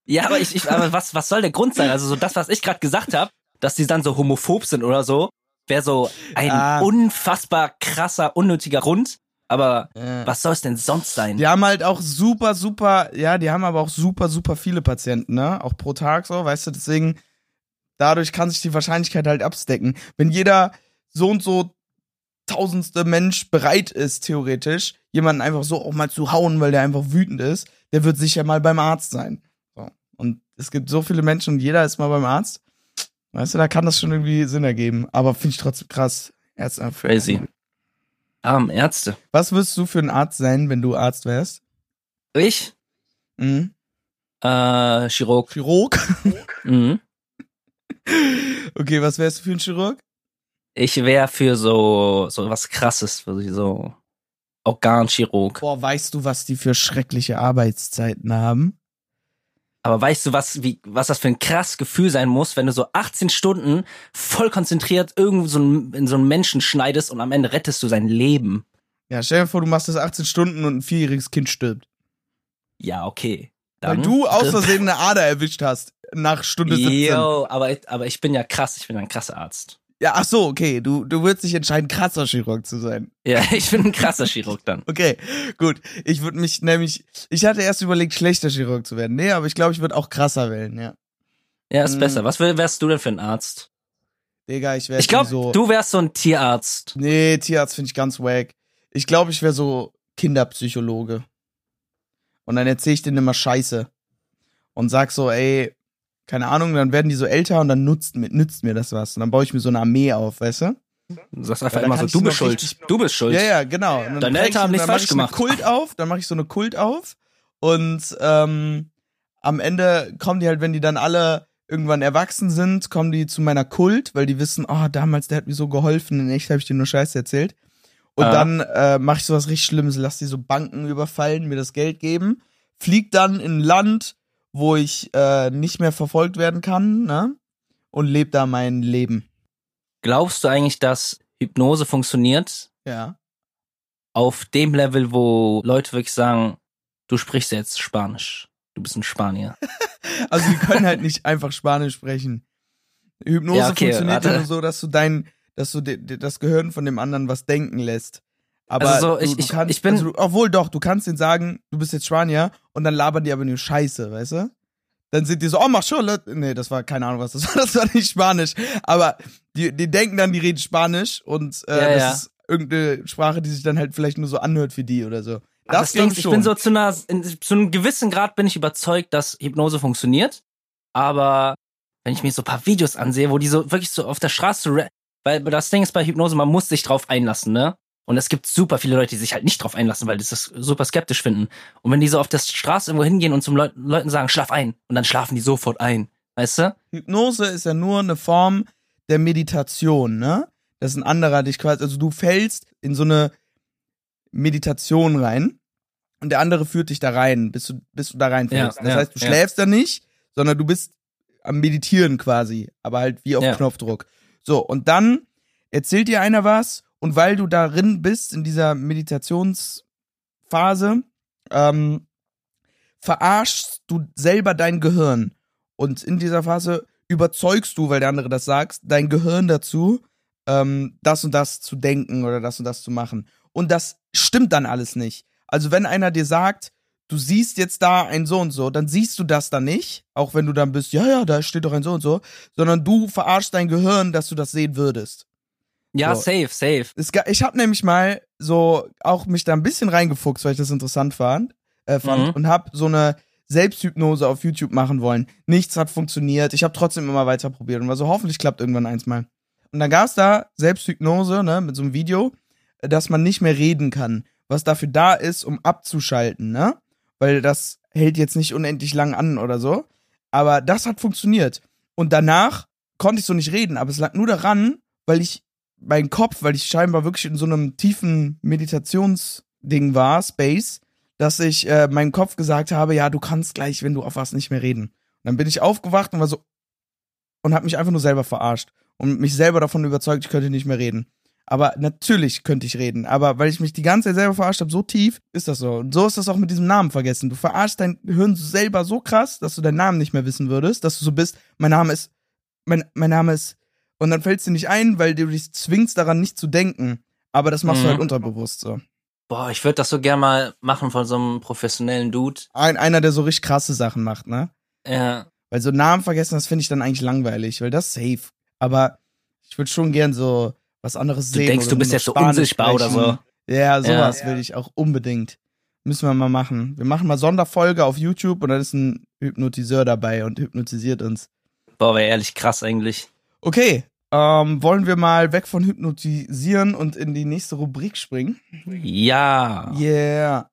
ja, aber ich, ich aber was, was soll der Grund sein? Also so das, was ich gerade gesagt habe, dass die dann so homophob sind oder so, wäre so ein Ah. unfassbar krasser, unnötiger Grund. Aber Ja. was soll es denn sonst sein? Die haben halt auch super, super, ja, die haben aber auch super, super viele Patienten, ne? Auch pro Tag so, weißt du, deswegen, dadurch kann sich die Wahrscheinlichkeit halt abstecken. Wenn jeder so und so tausendste Mensch bereit ist, theoretisch, jemanden einfach so auch mal zu hauen, weil der einfach wütend ist, der wird sicher mal beim Arzt sein. So. Und es gibt so viele Menschen und jeder ist mal beim Arzt. Weißt du, da kann das schon irgendwie Sinn ergeben. Aber finde ich trotzdem krass. Ärzte. Crazy. Arm Ärzte. Was würdest du für ein Arzt sein, wenn du Arzt wärst? Ich? Mhm. Äh, Chirurg. Chirurg? Mhm. Okay, was wärst du für ein Chirurg? Ich wäre für so, so was krasses, für so Organchirurg. Boah, weißt du, was die für schreckliche Arbeitszeiten haben? Aber weißt du, was, wie, was das für ein krass Gefühl sein muss, wenn du so 18 Stunden voll konzentriert irgendwo so ein, in so einen Menschen schneidest und am Ende rettest du sein Leben? Ja, stell dir vor, du machst das 18 Stunden und ein vierjähriges Kind stirbt. Ja, okay. Weil Dann, du aus Versehen eine Ader erwischt hast nach Stunde 17. Yo, aber, aber ich bin ja krass, ich bin ein krasser Arzt. Ja, ach so, okay. Du, du würdest dich entscheiden, krasser Chirurg zu sein. Ja, ich bin ein krasser Chirurg dann. Okay, gut. Ich würde mich nämlich, ich hatte erst überlegt, schlechter Chirurg zu werden. Nee, aber ich glaube, ich würde auch krasser wählen, ja. Ja, ist Mm. besser. Was wär- wärst du denn für ein Arzt? Digga, ich wäre Ich glaube, so. du wärst so ein Tierarzt. Nee, Tierarzt finde ich ganz wack. Ich glaube, ich wäre so Kinderpsychologe. Und dann erzähle ich denen immer Scheiße. Und sag so, ey, keine Ahnung, dann werden die so älter und dann nutzt, nützt mir das was. Und dann baue ich mir so eine Armee auf, weißt du? Du sagst einfach immer so, du bist schuld. Du bist schuld. Ja, ja, genau. Dann Deine Eltern haben ich- nichts falsch ich gemacht. Kult auf, dann mache ich so eine Kult auf und ähm, am Ende kommen die halt, wenn die dann alle irgendwann erwachsen sind, kommen die zu meiner Kult, weil die wissen, oh, damals, der hat mir so geholfen, in echt habe ich dir nur Scheiße erzählt. Und Ah. dann äh, mache ich sowas richtig Schlimmes, lass die so Banken überfallen, mir das Geld geben, flieg dann in ein Land, wo ich äh, nicht mehr verfolgt werden kann, ne? Und lebe da mein Leben. Glaubst du eigentlich, dass Hypnose funktioniert Ja. auf dem Level, wo Leute wirklich sagen, du sprichst jetzt Spanisch. Du bist ein Spanier. Also die können halt nicht einfach Spanisch sprechen. Hypnose Ja, okay, funktioniert ja nur so, dass du dein, dass du das Gehirn von dem anderen was denken lässt. Aber Also so, ich- du kannst, ich bin- also obwohl doch, du kannst denen sagen, du bist jetzt Spanier und dann labern die aber nur Scheiße, weißt du? Dann sind die so, oh, mach schon. Nee, das war keine Ahnung, was das war. Das war nicht Spanisch. Aber die, die denken dann, die reden Spanisch und äh, Ja, das ja. ist irgendeine Sprache, die sich dann halt vielleicht nur so anhört für die oder so. Das, das Ding ich bin so zu einer, in, zu einem gewissen Grad bin ich überzeugt, dass Hypnose funktioniert. Aber wenn ich mir so ein paar Videos ansehe, wo die so wirklich so auf der Straße, ra- weil das Ding ist bei Hypnose, man muss sich drauf einlassen, ne? Und es gibt super viele Leute, die sich halt nicht drauf einlassen, weil die das super skeptisch finden. Und wenn die so auf der Straße irgendwo hingehen und zum Leut Leuten sagen, schlaf ein, und dann schlafen die sofort ein. Weißt du? Hypnose ist ja nur eine Form der Meditation, ne? Das ist ein anderer dich quasi, also du fällst in so eine Meditation rein und der andere führt dich da rein, bis du, bis du da reinfällst. Ja, das ja, heißt, du ja. schläfst da nicht, sondern du bist am Meditieren quasi, aber halt wie auf. Knopfdruck. So, und dann erzählt dir einer was und weil du darin bist, in dieser Meditationsphase, ähm, verarschst du selber dein Gehirn. Und in dieser Phase überzeugst du, weil der andere das sagt, dein Gehirn dazu, ähm, das und das zu denken oder das und das zu machen. Und das stimmt dann alles nicht. Also wenn einer dir sagt, du siehst jetzt da ein so und so, dann siehst du das dann nicht, auch wenn du dann bist, ja, ja, da steht doch ein so und so, sondern du verarschst dein Gehirn, dass du das sehen würdest. Ja, So. safe, safe. Es, ich habe nämlich mal so auch mich da ein bisschen reingefuchst, weil ich das interessant fand, äh, fand Mhm. und habe so eine Selbsthypnose auf YouTube machen wollen. Nichts hat funktioniert. Ich habe trotzdem immer weiter probiert und war so, hoffentlich klappt irgendwann eins mal. Und dann gab's da Selbsthypnose, ne, mit so einem Video, äh, dass man nicht mehr reden kann, was dafür da ist, um abzuschalten, ne? Weil das hält jetzt nicht unendlich lang an oder so. Aber das hat funktioniert. Und danach konnte ich so nicht reden, aber es lag nur daran, weil ich mein Kopf, weil ich scheinbar wirklich in so einem tiefen Meditationsding war, Space, dass ich äh, meinem Kopf gesagt habe, ja, du kannst gleich, wenn du aufwachst, nicht mehr reden. Und dann bin ich aufgewacht und war so und habe mich einfach nur selber verarscht und mich selber davon überzeugt, ich könnte nicht mehr reden. Aber natürlich könnte ich reden, aber weil ich mich die ganze Zeit selber verarscht habe, so tief ist das so. Und so ist das auch mit diesem Namen vergessen. Du verarschst dein Gehirn selber so krass, dass du deinen Namen nicht mehr wissen würdest, dass du so bist, mein Name ist mein, mein Name ist und dann fällt's dir nicht ein, weil du dich zwingst daran nicht zu denken. Aber das machst Mhm. du halt unterbewusst so. Boah, ich würde das so gern mal machen von so einem professionellen Dude. Ein, einer, der so richtig krasse Sachen macht, ne? Ja. Weil so Namen vergessen, das finde ich dann eigentlich langweilig, weil das ist safe. Aber ich würde schon gern so was anderes Du sehen. denkst, oder du bist jetzt so unsichtbar oder sprechen. so. Ja, sowas Ja. will ich auch unbedingt. Müssen wir mal machen. Wir machen mal Sonderfolge auf YouTube und dann ist ein Hypnotiseur dabei und hypnotisiert uns. Boah, wäre ehrlich krass eigentlich. Okay, ähm, wollen wir mal weg von Hypnotisieren und in die nächste Rubrik springen? Ja. Yeah.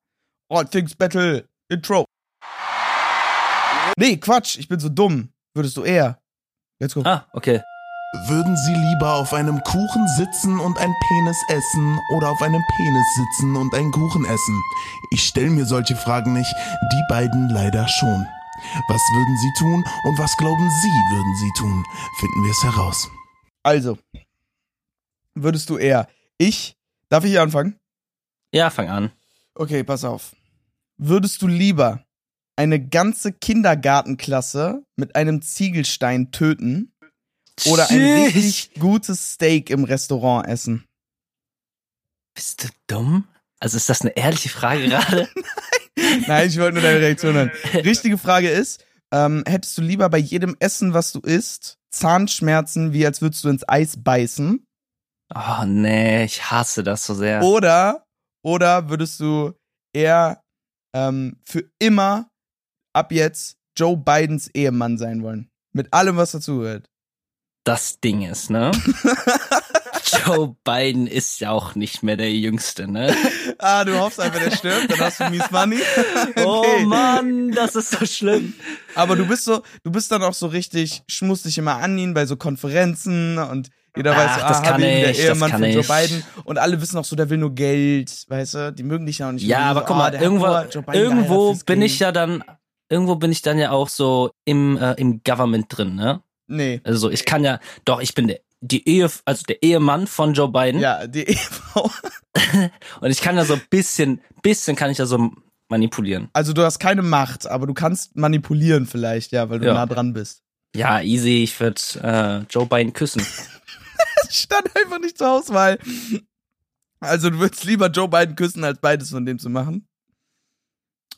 All Things Battle Intro. Nee, Quatsch, ich bin so dumm. Würdest du eher? Let's go. Ah, okay. Würden Sie lieber auf einem Kuchen sitzen und ein Penis essen oder auf einem Penis sitzen und einen Kuchen essen? Ich stelle mir solche Fragen nicht, die beiden leider schon. Was würden Sie tun und was glauben Sie würden Sie tun? Finden wir es heraus. Also, würdest du eher. Ich. Darf ich hier anfangen? Ja, fang an. Okay, pass auf. Würdest du lieber eine ganze Kindergartenklasse mit einem Ziegelstein töten oder ein richtig gutes Steak im Restaurant essen? Bist du dumm? Also ist das eine ehrliche Frage gerade? Nein, ich wollte nur deine Reaktion hören. Richtige Frage ist, ähm, hättest du lieber bei jedem Essen, was du isst, Zahnschmerzen, wie als würdest du ins Eis beißen? oh nee, ich hasse das so sehr. Oder, oder würdest du eher ähm, für immer ab jetzt Joe Bidens Ehemann sein wollen? Mit allem, was dazugehört. Das Ding ist, ne? Joe Biden ist ja auch nicht mehr der Jüngste, ne? Ah, du hoffst einfach, der stirbt, dann hast du mies Money. Oh Okay. Mann, das ist so schlimm. Aber du bist so, du bist dann auch so richtig, schmusst dich immer an ihn bei so Konferenzen und jeder weiß, Ach, so, das ah, kann der ich, das Ehemann kann von Joe ich. Biden. Und alle wissen auch so, der will nur Geld, weißt du? Die mögen dich ja auch nicht. Ja, aber so, guck ah, mal, der hat irgendwo, irgendwo bin ich ja dann, irgendwo bin ich dann ja auch so im, äh, im Government drin, ne? Nee. Also ich kann ja, doch, ich bin der, die Ehe, also der Ehemann von Joe Biden. Ja, die Ehefrau. Und ich kann ja so ein bisschen, bisschen kann ich ja so manipulieren. Also du hast keine Macht, aber du kannst manipulieren vielleicht, ja, weil du Ja. nah dran bist. Ja, easy, ich würde äh, Joe Biden küssen. Stand einfach nicht zur Auswahl. Also du würdest lieber Joe Biden küssen, als beides von dem zu machen?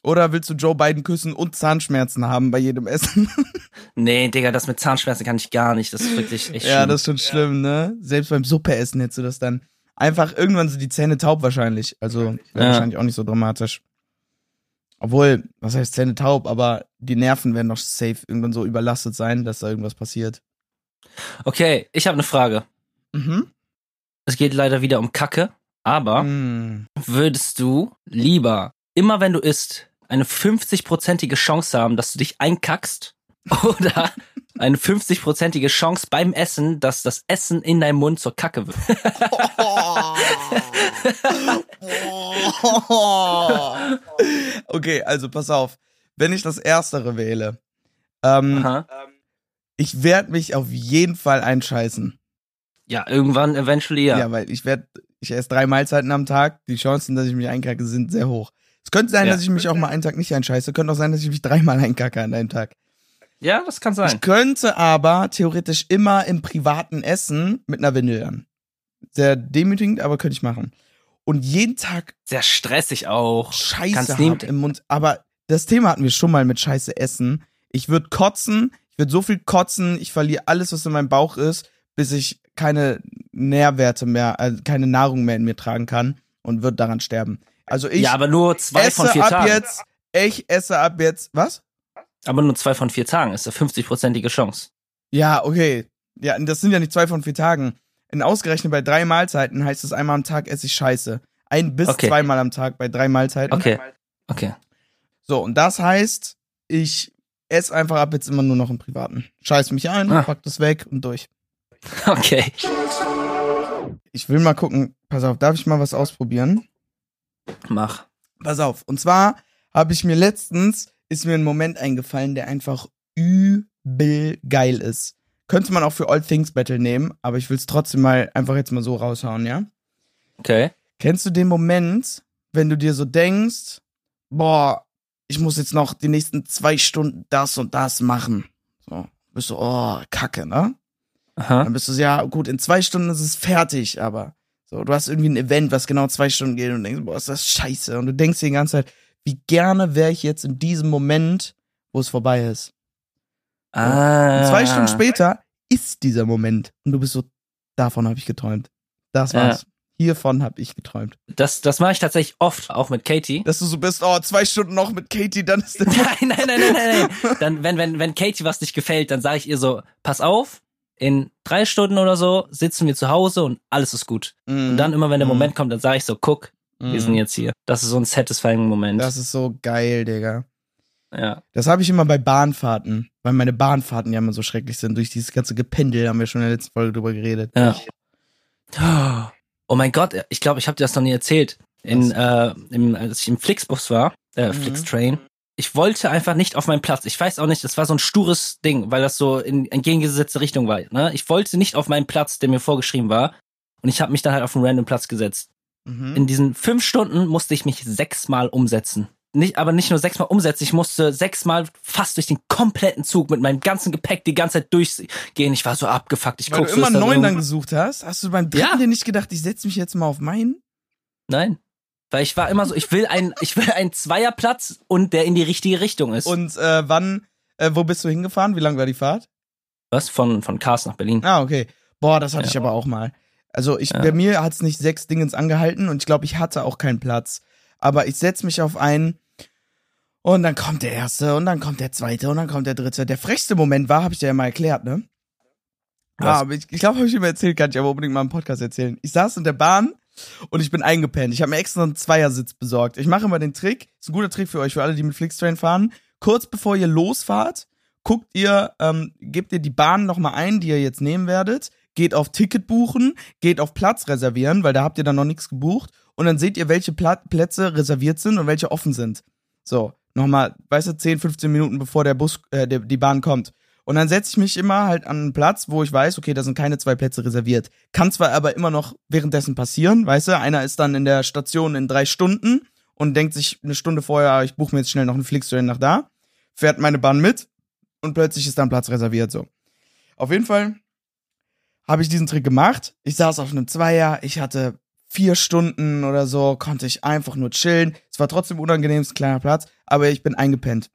Oder willst du Joe Biden küssen und Zahnschmerzen haben bei jedem Essen? Nee, Digga, das mit Zahnschmerzen kann ich gar nicht. Das ist wirklich echt ja, schlimm. das ist schon schlimm, ne? Selbst beim Suppeessen hättest du das dann. Einfach irgendwann sind die Zähne taub wahrscheinlich. Also wäre Ja. wahrscheinlich auch nicht so dramatisch. Obwohl, was heißt Zähne taub, aber die Nerven werden doch safe irgendwann so überlastet sein, dass da irgendwas passiert. Okay, ich habe eine Frage. Mhm. Es geht leider wieder um Kacke, aber Mm. würdest du lieber, immer wenn du isst, eine 50-prozentige Chance haben, dass du dich einkackst oder eine 50-prozentige Chance beim Essen, dass das Essen in deinem Mund zur Kacke wird? okay, also pass auf. Wenn ich das Erstere wähle, ähm, ich werde mich auf jeden Fall einscheißen. Ja, irgendwann, eventually, Ja, ja. weil ich werde, ich esse drei Mahlzeiten am Tag. Die Chancen, dass ich mich einkacke, sind sehr hoch. Es könnte sein, Ja. dass ich mich auch mal einen Tag nicht einscheiße. Könnte auch sein, dass ich mich dreimal einkacke an einem Tag. Ja, das kann sein. Ich könnte aber theoretisch immer im privaten Essen mit einer Windel an. Sehr demütigend, aber könnte ich machen. Und jeden Tag Sehr stressig auch. Scheiße im Mund. Aber das Thema hatten wir schon mal mit Scheiße essen. Ich würde kotzen, ich würde so viel kotzen, ich verliere alles, was in meinem Bauch ist, bis ich keine Nährwerte mehr, also keine Nahrung mehr in mir tragen kann und würde daran sterben. Also ich ja, aber nur zwei esse von vier ab Tagen. jetzt, ich esse ab jetzt, was? Aber nur zwei von vier Tagen ist eine 50-prozentige Chance. Ja, okay. Ja, das sind ja nicht zwei von vier Tagen. In ausgerechnet bei drei Mahlzeiten heißt es einmal am Tag esse ich Scheiße. Ein bis Okay. zweimal am Tag bei drei Mahlzeiten. Okay. Okay. So, und das heißt, ich esse einfach ab jetzt immer nur noch im Privaten. Scheiß mich ein, Ah. pack das weg und durch. Okay. Ich will mal gucken, pass auf, darf ich mal was ausprobieren? Mach. Pass auf, und zwar habe ich mir letztens, ist mir ein Moment eingefallen, der einfach übel geil ist. Könnte man auch für All Things Battle nehmen, aber ich will es trotzdem mal einfach jetzt mal so raushauen, ja? Okay. Kennst du den Moment, wenn du dir so denkst, boah, ich muss jetzt noch die nächsten zwei Stunden das und das machen? So, bist du, oh, kacke, ne? Aha. Dann bist du so, ja, gut, in zwei Stunden ist es fertig, aber so, du hast irgendwie ein Event, was genau zwei Stunden geht und denkst, boah, ist das scheiße. Und du denkst dir die ganze Zeit, wie gerne wäre ich jetzt in diesem Moment, wo es vorbei ist. Ah. Und zwei Stunden später ist dieser Moment. Und du bist so, davon habe ich geträumt. Das Ja. war's. Hiervon habe ich geträumt. Das, das mache ich tatsächlich oft, auch mit Katie. Dass du so bist, oh, zwei Stunden noch mit Katie, dann ist der Nein, nein, nein, nein, nein, nein. Dann, wenn, wenn, wenn Katie was nicht gefällt, dann sage ich ihr so, pass auf, in drei Stunden oder so sitzen wir zu Hause und alles ist gut. Und dann immer, wenn der Mhm. Moment kommt, dann sage ich so, guck, wir sind jetzt hier. Das ist so ein satisfying Moment. Das ist so geil, Digga. Ja. Das habe ich immer bei Bahnfahrten, weil meine Bahnfahrten ja immer so schrecklich sind. Durch dieses ganze Gependel haben wir schon in der letzten Folge drüber geredet. Ja. Oh mein Gott, ich glaube, ich habe dir das noch nie erzählt. In, äh, im, als ich im Flixbus war, äh, Mhm. Flixtrain, ich wollte einfach nicht auf meinen Platz. Ich weiß auch nicht, das war so ein stures Ding, weil das so in entgegengesetzte Richtung war. Ne? Ich wollte nicht auf meinen Platz, der mir vorgeschrieben war. Und ich habe mich dann halt auf einen random Platz gesetzt. Mhm. In diesen fünf Stunden musste ich mich sechsmal umsetzen. Nicht, aber nicht nur sechsmal umsetzen, ich musste sechsmal fast durch den kompletten Zug mit meinem ganzen Gepäck die ganze Zeit durchgehen. Ich war so abgefuckt. Ich Weil guck du immer neun dann gesucht hast, hast du beim dritten Ja. nicht gedacht, ich setze mich jetzt mal auf meinen? Nein. Weil ich war immer so, ich will ein, ich will einen Zweierplatz und der in die richtige Richtung ist. Und äh, wann, äh, wo bist du hingefahren? Wie lang war die Fahrt? Was? Von, von Kars nach Berlin. Ah, okay. Boah, das hatte Ja. ich aber auch mal. Also ich, Ja. bei mir hat's nicht sechs Dingens angehalten und ich glaube, ich hatte auch keinen Platz. Aber ich setz mich auf einen und dann kommt der erste und dann kommt der zweite und dann kommt der dritte. Der frechste Moment war, habe ich dir ja mal erklärt, ne? Was? Ah, aber ich, ich glaube, habe ich immer erzählt, kann ich aber unbedingt mal im Podcast erzählen. Ich saß in der Bahn und ich bin eingepennt. Ich habe mir extra einen Zweiersitz besorgt. Ich mache immer den Trick, ist ein guter Trick für euch, für alle, die mit Flixtrain fahren. Kurz bevor ihr losfahrt, guckt ihr, ähm, gebt ihr die Bahn nochmal ein, die ihr jetzt nehmen werdet, geht auf Ticket buchen, geht auf Platz reservieren, weil da habt ihr dann noch nichts gebucht und dann seht ihr, welche Pla Plätze reserviert sind und welche offen sind. So, nochmal, weißt du, 10, 15 Minuten bevor der Bus, äh, der, die Bahn kommt. Und dann setze ich mich immer halt an einen Platz, wo ich weiß, okay, da sind keine zwei Plätze reserviert. Kann zwar aber immer noch währenddessen passieren, weißt du, einer ist dann in der Station in drei Stunden und denkt sich eine Stunde vorher, ah, ich buche mir jetzt schnell noch einen Flixtrain nach da, fährt meine Bahn mit und plötzlich ist da ein Platz reserviert, so. Auf jeden Fall habe ich diesen Trick gemacht. Ich saß auf einem Zweier, ich hatte vier Stunden oder so, konnte ich einfach nur chillen. Es war trotzdem unangenehm, es ist ein kleiner Platz, aber ich bin eingepennt.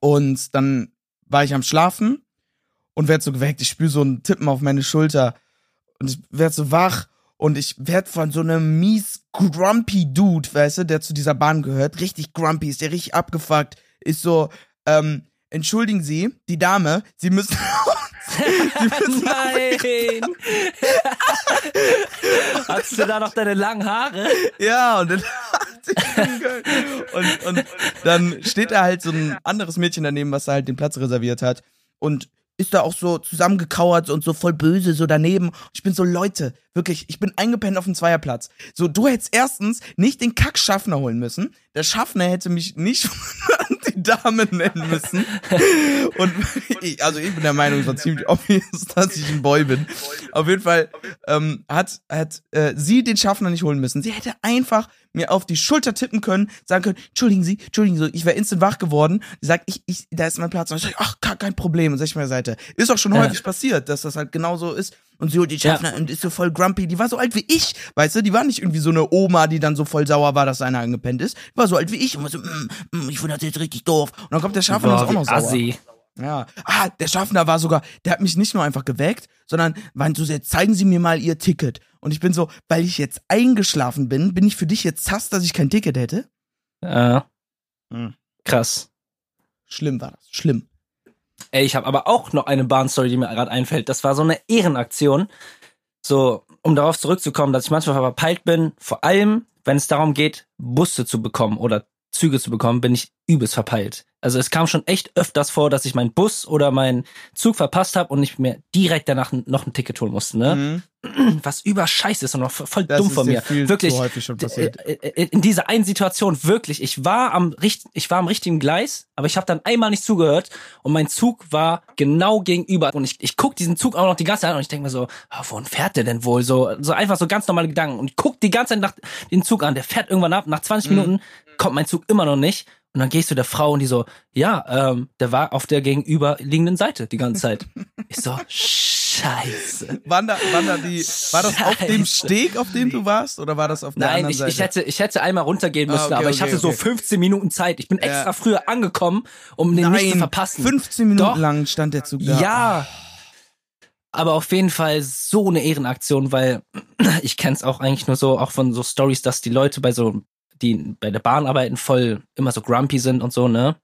Und dann war ich am Schlafen und werd so geweckt. Ich spüre so ein Tippen auf meine Schulter und ich werd so wach und ich werd von so einem mies grumpy Dude, weißt du, der zu dieser Bahn gehört, richtig grumpy, ist der richtig abgefuckt, ist so, ähm, entschuldigen Sie, die Dame, Sie müssen, Sie müssen Nein! Hast du da noch deine langen Haare? Ja, und dann, und, und dann steht da halt so ein anderes Mädchen daneben, was da halt den Platz reserviert hat. Und ist da auch so zusammengekauert und so voll böse so daneben. Ich bin so, Leute, wirklich, ich bin eingepennt auf dem Zweierplatz. So, du hättest erstens nicht den Kack-Schaffner holen müssen. Der Schaffner hätte mich nicht die Dame nennen müssen. Und ich, also ich bin der Meinung, es war ziemlich obvious, dass ich ein Boy bin. Auf jeden Fall ähm, hat, hat äh, sie den Schaffner nicht holen müssen. Sie hätte einfach mir auf die Schulter tippen können, sagen können, entschuldigen Sie, entschuldigen Sie, ich wäre instant wach geworden. Sie sagt, ich, ich, da ist mein Platz. Und ich sage, ach, kein, Problem. Und sag ich mir Seite. Ist auch schon Ja. häufig passiert, dass das halt genauso ist. Und sie holt die Schaffner und ist so voll grumpy. Die war so alt wie ich, weißt du? Die war nicht irgendwie so eine Oma, die dann so voll sauer war, dass einer angepennt ist. Die war so alt wie ich und war so, mm, mm, ich finde das jetzt richtig doof. Und dann kommt der Schaffner und ist auch noch sauer. assi. Ja. Ah, der Schaffner war sogar, der hat mich nicht nur einfach geweckt, sondern meinte so, jetzt zeigen Sie mir mal Ihr Ticket. Und ich bin so, weil ich jetzt eingeschlafen bin, bin ich für dich jetzt sass, dass ich kein Ticket hätte? Äh, Hm. krass. Schlimm war das. Schlimm. Ey, ich habe aber auch noch eine Bahnstory, die mir gerade einfällt. Das war so eine Ehrenaktion. So, um darauf zurückzukommen, dass ich manchmal verpeilt bin, vor allem, wenn es darum geht, Busse zu bekommen oder Züge zu bekommen, bin ich übelst verpeilt. Also es kam schon echt öfters vor, dass ich meinen Bus oder meinen Zug verpasst habe und ich mir direkt danach noch ein Ticket holen musste, ne? Mhm. Was über Scheiße ist und noch voll Das dumm von mir. Wirklich. passiert. äh, äh, In dieser einen Situation wirklich, ich war am ich war am richtigen Gleis, aber ich habe dann einmal nicht zugehört und mein Zug war genau gegenüber und ich, ich guck diesen Zug auch noch die ganze Zeit an und ich denke mir so, ah, wohin fährt der denn wohl? So so einfach so ganz normale Gedanken und ich guck die ganze Zeit nach den Zug an, der fährt irgendwann ab, nach 20 Mhm. Minuten kommt mein Zug immer noch nicht und dann gehst du der Frau und die so, ja, ähm, der war auf der gegenüberliegenden Seite die ganze Zeit. ich so, scheiße. Waren da, waren da die, war das auf dem Scheiße. Steg, auf dem du warst, oder war das auf der Nein, anderen ich, Seite? ich, hätte, ich hätte einmal runtergehen Ah, müssen, okay, aber ich okay, hatte so okay. 15 Minuten Zeit. Ich bin extra Ja. früher angekommen, um den nicht zu Nein, verpassen. 15 Minuten Doch. lang stand der Zug da. Ja. Aber auf jeden Fall so eine Ehrenaktion, weil ich kenn's auch eigentlich nur so, auch von so Stories, dass die Leute bei so, die bei der Bahn arbeiten, voll immer so grumpy sind und so, ne?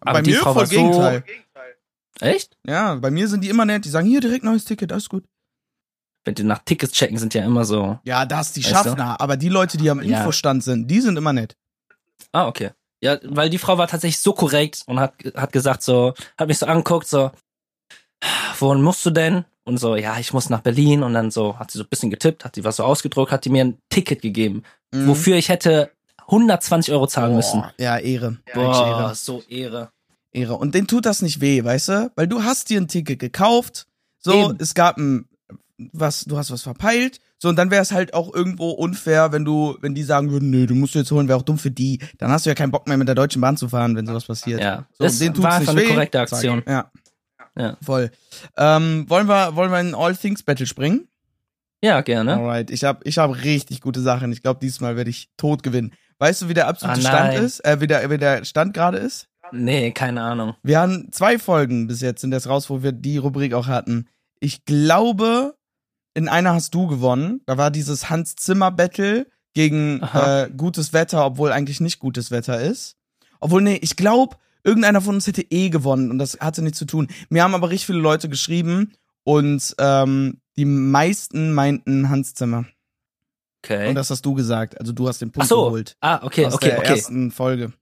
Aber bei die mir Frau voll war so. Gegenteil. Echt? Ja, bei mir sind die immer nett. Die sagen, hier direkt neues Ticket, alles gut. Wenn die nach Tickets checken, sind ja immer so. Ja, das die Weißt du? Schaffner. Aber die Leute, die am Ja. Infostand sind, die sind immer nett. Ah, okay. Ja, weil die Frau war tatsächlich so korrekt und hat, hat gesagt so, hat mich so angeguckt, so, wohin musst du denn? Und so, ja, ich muss nach Berlin. Und dann so, hat sie so ein bisschen getippt, hat sie was so ausgedruckt, hat die mir ein Ticket gegeben, Mhm. wofür ich hätte 120 Euro zahlen müssen. Boah, ja, Ehre. Boah, Ehre. so Ehre. Ehre. Und denen tut das nicht weh, weißt du? Weil du hast dir ein Ticket gekauft, so, Eben. es gab ein, was, du hast was verpeilt, so, und dann wäre es halt auch irgendwo unfair, wenn du, wenn die sagen würden, nö, du musst jetzt holen, wäre auch dumm für die. Dann hast du ja keinen Bock mehr mit der Deutschen Bahn zu fahren, wenn sowas passiert. Ja, So, das denen tut's war nicht eine weh. korrekte. Aktion. Ja. Ja. Voll. Ähm, wollen wir, wollen wir in All Things Battle springen? Ja, gerne. Alright, ich habe ich hab richtig gute Sachen. Ich glaube, diesmal werde ich tot gewinnen. Weißt du, wie der absolute Ah, Stand ist? Äh, wie der, wie der Stand gerade ist? Nee, keine Ahnung. Wir haben zwei Folgen bis jetzt sind das raus, wo wir die Rubrik auch hatten. Ich glaube, in einer hast du gewonnen. Da war dieses Hans Zimmer Battle gegen äh, gutes Wetter, obwohl eigentlich nicht gutes Wetter ist. Obwohl, nee, ich glaube, irgendeiner von uns hätte eh gewonnen und das hatte nichts zu tun. Mir haben aber richtig viele Leute geschrieben und ähm, die meisten meinten Hans Zimmer. Okay. Und das hast du gesagt. Also du hast den Ach Punkt so. geholt. Ah, okay, aus okay, der okay. ersten Folge.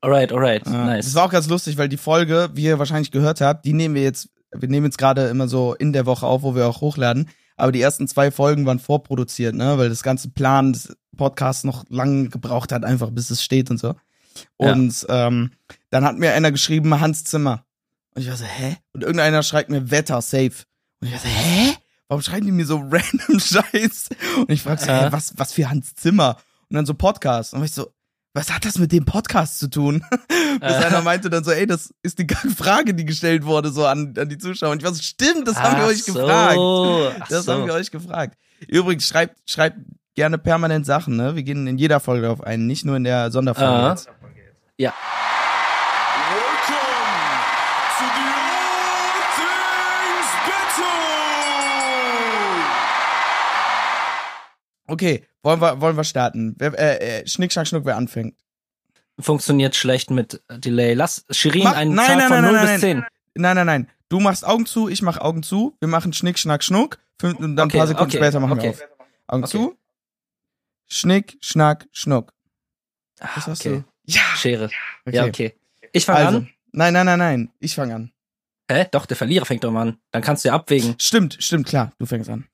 Alright, alright. Ja. Nice. Das war auch ganz lustig, weil die Folge, wie ihr wahrscheinlich gehört habt, die nehmen wir jetzt, wir nehmen jetzt gerade immer so in der Woche auf, wo wir auch hochladen. Aber die ersten zwei Folgen waren vorproduziert, ne, weil das ganze Plan des Podcasts noch lange gebraucht hat, einfach bis es steht und so. Ja. Und ähm, dann hat mir einer geschrieben, Hans Zimmer. Und ich war so, hä? Und irgendeiner schreibt mir Wetter, safe. Und ich war so, hä? Warum schreiben die mir so random Scheiß? Und ich frag so, Ja. was, was für Hans Zimmer? Und dann so Podcast. Und ich so, was hat das mit dem Podcast zu tun? Bis Äh. einer meinte dann so, ey, das ist die Frage, die gestellt wurde, so an, an die Zuschauer. Und ich war so, stimmt, das haben wir Ach euch so. gefragt. Ach Das so. haben wir euch gefragt. Übrigens, schreibt, schreibt gerne permanent Sachen, ne? Wir gehen in jeder Folge auf einen, nicht nur in der Sonderfolge jetzt. Ja. Okay, wollen wir, wollen wir starten? Wer, äh, äh, Schnick, Schnack, Schnuck, wer anfängt? Funktioniert schlecht mit Delay. Lass Shirin Mach- einen nein, Zahl nein, von nein, 0 nein, bis 10. Nein, nein, nein. Du machst Augen zu, ich mach Augen zu. Wir machen Schnick, Schnack, Schnuck. Fünf, und dann Okay, ein paar Sekunden okay, später machen okay. wir auf. Augen zu. Schnick, Schnack, Schnuck. Ah, Was hast okay. du? Ja. Schere. Okay. Ja, okay. Ich fange Also, an. nein, nein, nein, nein. Ich fange an. Hä? Doch, der Verlierer fängt doch mal an. Dann kannst du ja abwägen. Stimmt, stimmt, klar. Du fängst an.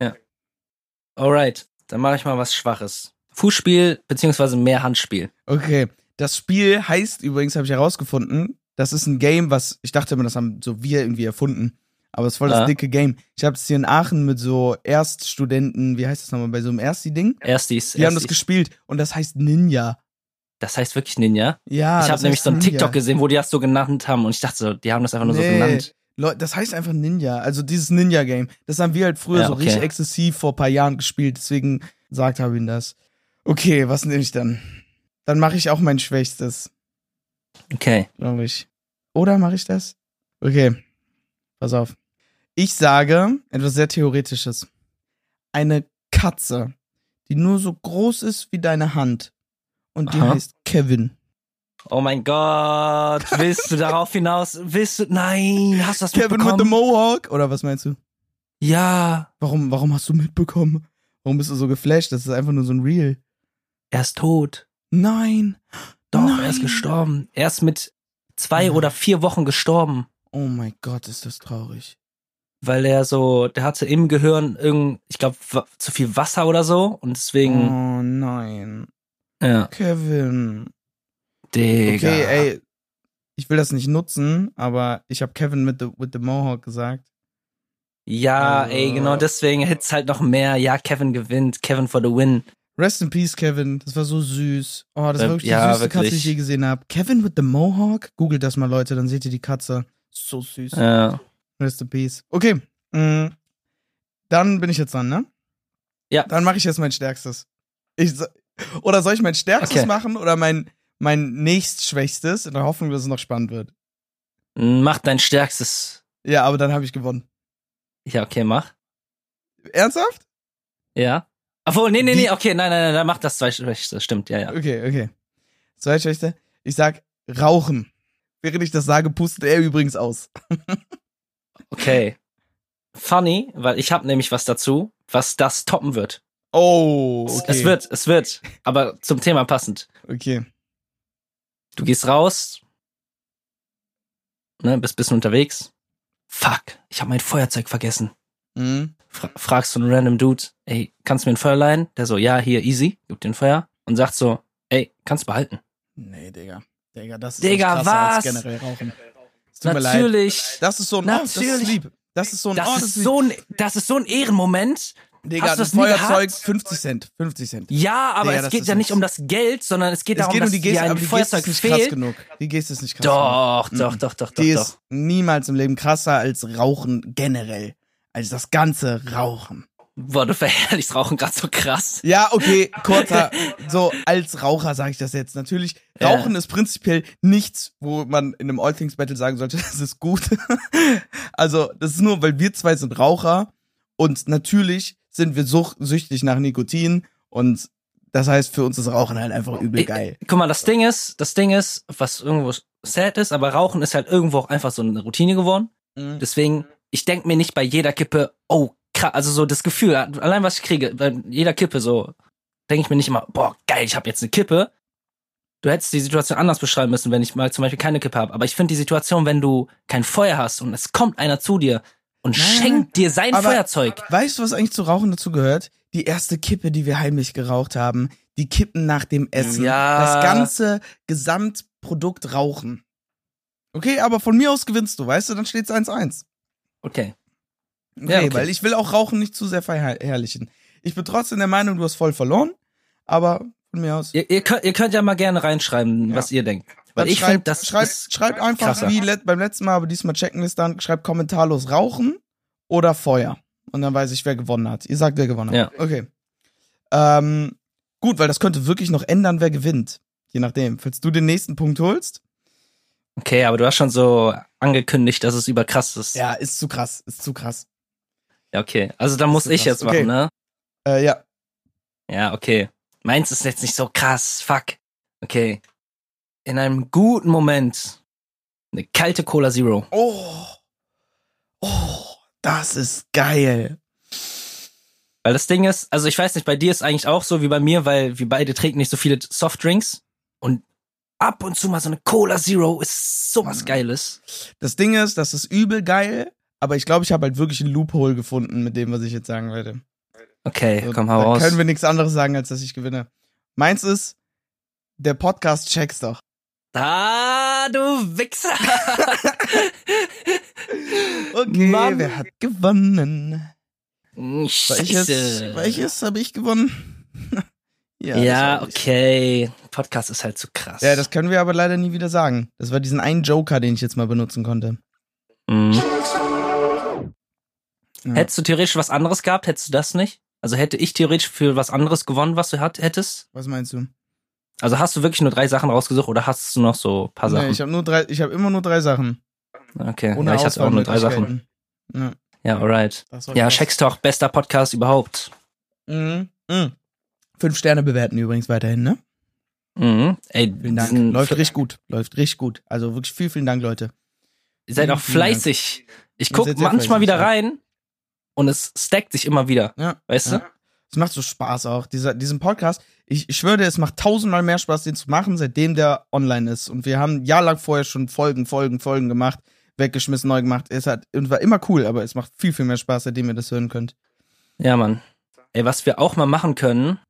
Alright. Dann mache ich mal was Schwaches. Fußspiel beziehungsweise mehr Handspiel. Okay. Das Spiel heißt übrigens, habe ich herausgefunden, das ist ein Game, was ich dachte immer, das haben so wir irgendwie erfunden. Aber es ist voll das Ja. dicke Game. Ich habe es hier in Aachen mit so Erststudenten, wie heißt das nochmal, bei so einem Ersti-Ding? Erstis. Die haben das Erstis. gespielt und das heißt Ninja. Das heißt wirklich Ninja. Ja, ich habe nämlich so einen. TikTok gesehen, wo die das so genannt haben und ich dachte so, die haben das einfach nur so Nee. genannt. Leute, das heißt einfach Ninja. Also dieses Ninja-Game. Das haben wir halt früher Ja, so okay. richtig exzessiv vor ein paar Jahren gespielt. Deswegen sagt habe ich ihnen das. Okay, was nehme ich dann? Dann mache ich auch mein Schwächstes, Okay. glaube ich. Oder mache ich das? Okay, pass auf. Ich sage etwas sehr Theoretisches. Eine Katze, die nur so groß ist wie deine Hand. Und die Aha. heißt Kevin. Oh mein Gott, willst du darauf hinaus? Willst du? Nein, hast du das Kevin with mitbekommen? the Mohawk? Oder was meinst du? ja, Warum, warum hast du mitbekommen? Warum bist du so geflasht? Das ist einfach nur so ein Reel. er ist tot. Nein. Doch, Nein. er ist gestorben. Er ist mit zwei Nein. oder vier Wochen gestorben, Oh mein Gott, ist das traurig. weil er so, der hatte im Gehirn irgend, ich glaube, zu viel Wasser oder so und deswegen, Oh nein. ja, Kevin. Digga. Okay, ey. Ich will das nicht nutzen, aber ich habe Kevin mit the, with the Mohawk gesagt. Ja, Also- ey, genau deswegen hit's halt noch mehr. Ja, Kevin gewinnt, Kevin for the win. Rest in peace, Kevin. Das war so süß. Oh, das war wirklich ja, die süßeste Katze, die ich je gesehen habe. Kevin with the Mohawk? Googelt das mal, Leute, dann seht ihr die Katze. So süß. Ja. Rest in peace. Okay. mm, Dann bin ich jetzt dran, ne? Ja. Dann mache ich jetzt mein Stärkstes. Ich, oder soll ich mein Stärkstes Okay. machen oder mein, mein nächstschwächstes in der Hoffnung, dass es noch spannend wird? Mach dein stärkstes. Ja, aber dann habe ich gewonnen. Ja, okay, mach. Ernsthaft? Ja. Obwohl, nee, nee, nee, okay, nein, nein, nein, dann mach das zweitschwächste. Stimmt, ja, ja. Okay, okay. Zweitschwächste. Ich sag Rauchen. Während ich das sage, pustet er übrigens aus. Okay. Funny, weil ich habe nämlich was dazu, was das toppen wird. Oh, okay. Es wird, es wird, aber zum Thema passend. Okay. Du gehst raus, ne, bist bisschen unterwegs. Fuck, ich habe mein Feuerzeug vergessen. Mhm. Fra fragst du einen random Dude, ey, kannst du mir ein Feuer leihen? Der so, ja, hier, easy, gibt dir ein Feuer. Und sagt so, ey, kannst behalten. Nee, Digga. Digga, das ist Digga, krasser als was? generell rauchen. Es tut mir leid. Natürlich. Das ist so ein, oh, das ist Natürlich. lieb. Das ist so ein, Das, oh, ist lieb. so ein, das ist so ein Ehrenmoment. Digga, Hast du ein das nie Feuerzeug, gehabt? 50 Cent, 50 Cent. Ja, aber Digga, es geht ja nicht um das Geld, sondern es geht Es darum, geht um dass die dir Geste, ein aber die Geste Feuerzeug ist nicht krass fehlt. genug. Die Geste ist nicht krass genug. Doch, Mhm. doch, doch, doch, doch, Die doch. ist niemals im Leben krasser als Rauchen generell. Als das ganze Rauchen. Boah, du verherrlichst Rauchen gerade so krass. Ja, okay, kurzer, so als Raucher sage ich das jetzt. Natürlich, Ja. Rauchen ist prinzipiell nichts, wo man in einem All Things Battle sagen sollte, das ist gut. also, das ist nur, weil wir zwei sind Raucher und natürlich sind wir such süchtig nach Nikotin und das heißt, für uns ist Rauchen halt einfach übel geil. Guck mal, das Ding ist, das Ding ist, was irgendwo sad ist, aber Rauchen ist halt irgendwo auch einfach so eine Routine geworden. Mhm. Deswegen, ich denk mir nicht bei jeder Kippe, oh, krass, also so das Gefühl, allein was ich kriege, bei jeder Kippe so, denke ich mir nicht immer, boah, geil, ich habe jetzt eine Kippe. Du hättest die Situation anders beschreiben müssen, wenn ich mal zum Beispiel keine Kippe habe. Aber ich finde die Situation, wenn du kein Feuer hast und es kommt einer zu dir und Nein, schenkt dir sein aber- Feuerzeug. Weißt du, was eigentlich zu Rauchen dazu gehört? Die erste Kippe, die wir heimlich geraucht haben, die Kippen nach dem Essen. Ja. Das ganze Gesamtprodukt Rauchen. Okay, aber von mir aus gewinnst du, weißt du, dann steht's 1-1. Okay. Okay, Ja, okay. weil ich will auch Rauchen nicht zu sehr verherrlichen. Ich bin trotzdem der Meinung, du hast voll verloren, aber von mir aus. Ihr, ihr, könnt, ihr könnt ja mal gerne reinschreiben, Ja. was ihr denkt. Weil ich finde, das schreibt, schreibt einfach krasser. wie let, beim letzten Mal, aber diesmal checken wir es dann, schreibt kommentarlos Rauchen oder Feuer. Und dann weiß ich, wer gewonnen hat. Ihr sagt, wer gewonnen hat. Ja. Okay. Ähm, gut, weil das könnte wirklich noch ändern, wer gewinnt. Je nachdem. Falls du den nächsten Punkt holst. Okay, aber du hast schon so angekündigt, dass es überkrass ist. Ja, ist zu krass. Ist zu krass. Ja, okay. Also dann muss ich jetzt Okay. machen, ne? Äh, ja. Ja, okay. Meins ist jetzt nicht so krass. Fuck. Okay. In einem guten Moment eine kalte Cola Zero. Oh. Oh. Das ist geil. Weil das Ding ist, also ich weiß nicht, bei dir ist eigentlich auch so wie bei mir, weil wir beide trinken nicht so viele Softdrinks. Und ab und zu mal so eine Cola Zero ist sowas Mhm. Geiles. Das Ding ist, das ist übel geil, aber ich glaube, ich habe halt wirklich einen Loophole gefunden mit dem, was ich jetzt sagen werde. Okay, So, komm, hau da raus. können wir nichts anderes sagen, als dass ich gewinne. Meins ist, der Podcast checks doch. Ah, du Wichser! Okay, Mann. wer hat gewonnen? Scheiße. war ich es? Habe ich gewonnen? ja, Ja, okay. Podcast ist halt zu krass. Ja, das können wir aber leider nie wieder sagen. Das war diesen einen Joker, den ich jetzt mal benutzen konnte. Mhm. Ja. Hättest du theoretisch was anderes gehabt, hättest du das nicht? Also hätte ich theoretisch für was anderes gewonnen, was du hat, hättest? Was meinst du? Also hast du wirklich nur drei Sachen rausgesucht oder hast du noch so ein paar Nee, Sachen? ich habe nur drei, ich habe immer nur drei Sachen. okay, Ohne ja, ich hatte auch nur drei Sachen. Auswahlmöglichkeiten. Ja, alright. Ja, das war Ja, krass. Checks Talk, bester Podcast überhaupt. Mhm. Mhm. Fünf Sterne bewerten übrigens weiterhin, ne? Mhm. Ey, Vielen Dank. Läuft richtig gut. Läuft richtig gut. Also wirklich viel, vielen Dank, Leute. Ihr seid vielen, auch vielen fleißig. Ich Ihr guck seid sehr manchmal fleißig, wieder ja. rein und es stackt sich immer wieder. Ja. Weißt Ja. du? Es macht so Spaß auch. Dieser, diesen Podcast, ich, ich schwöre dir, es macht tausendmal mehr Spaß, den zu machen, seitdem der online ist. Und wir haben jahrelang vorher schon Folgen, Folgen, Folgen gemacht, weggeschmissen, neu gemacht. Es hat, und war immer cool, aber es macht viel, viel mehr Spaß, seitdem ihr das hören könnt. Ja, Mann. Ey, was wir auch mal machen können,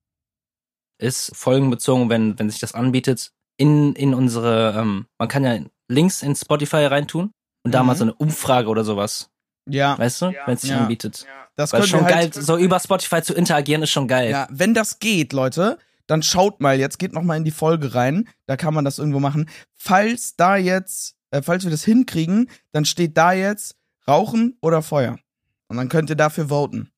ist folgenbezogen, wenn, wenn sich das anbietet, in, in unsere, ähm, man kann ja Links in Spotify reintun und da Mhm. mal so eine Umfrage oder sowas, Ja, weißt du, wenn es sich Ja. anbietet. das Weil schon halt, geil, so über Spotify zu interagieren ist schon geil. Ja, wenn das geht, Leute, dann schaut mal jetzt, geht noch mal in die Folge rein, da kann man das irgendwo machen. Falls da jetzt, äh, falls wir das hinkriegen, dann steht da jetzt Rauchen oder Feuer. Und dann könnt ihr dafür voten.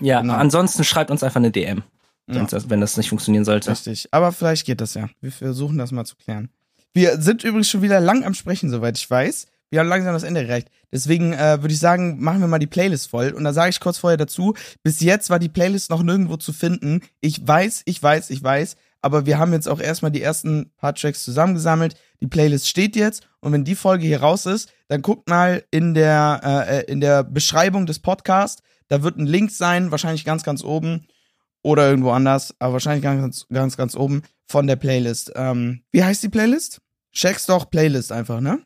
Ja, Genau. ansonsten schreibt uns einfach eine DM, Ja. wenn das- wenn das nicht funktionieren sollte. Richtig. Aber vielleicht geht das ja. Wir versuchen das mal zu klären. Wir sind übrigens schon wieder lang am Sprechen, soweit ich weiß. Wir haben langsam das Ende erreicht. Deswegen äh, würde ich sagen, machen wir mal die Playlist voll. Und da sage ich kurz vorher dazu, bis jetzt war die Playlist noch nirgendwo zu finden. Ich weiß, ich weiß, ich weiß. Aber wir haben jetzt auch erstmal die ersten paar Tracks zusammengesammelt. Die Playlist steht jetzt. Und wenn die Folge hier raus ist, dann guckt mal in der, äh, in der Beschreibung des Podcasts. Da wird ein Link sein, wahrscheinlich ganz, ganz oben oder irgendwo anders, aber wahrscheinlich ganz, ganz, ganz, ganz oben von der Playlist. Ähm, wie heißt die Playlist? Check's doch Playlist einfach, ne?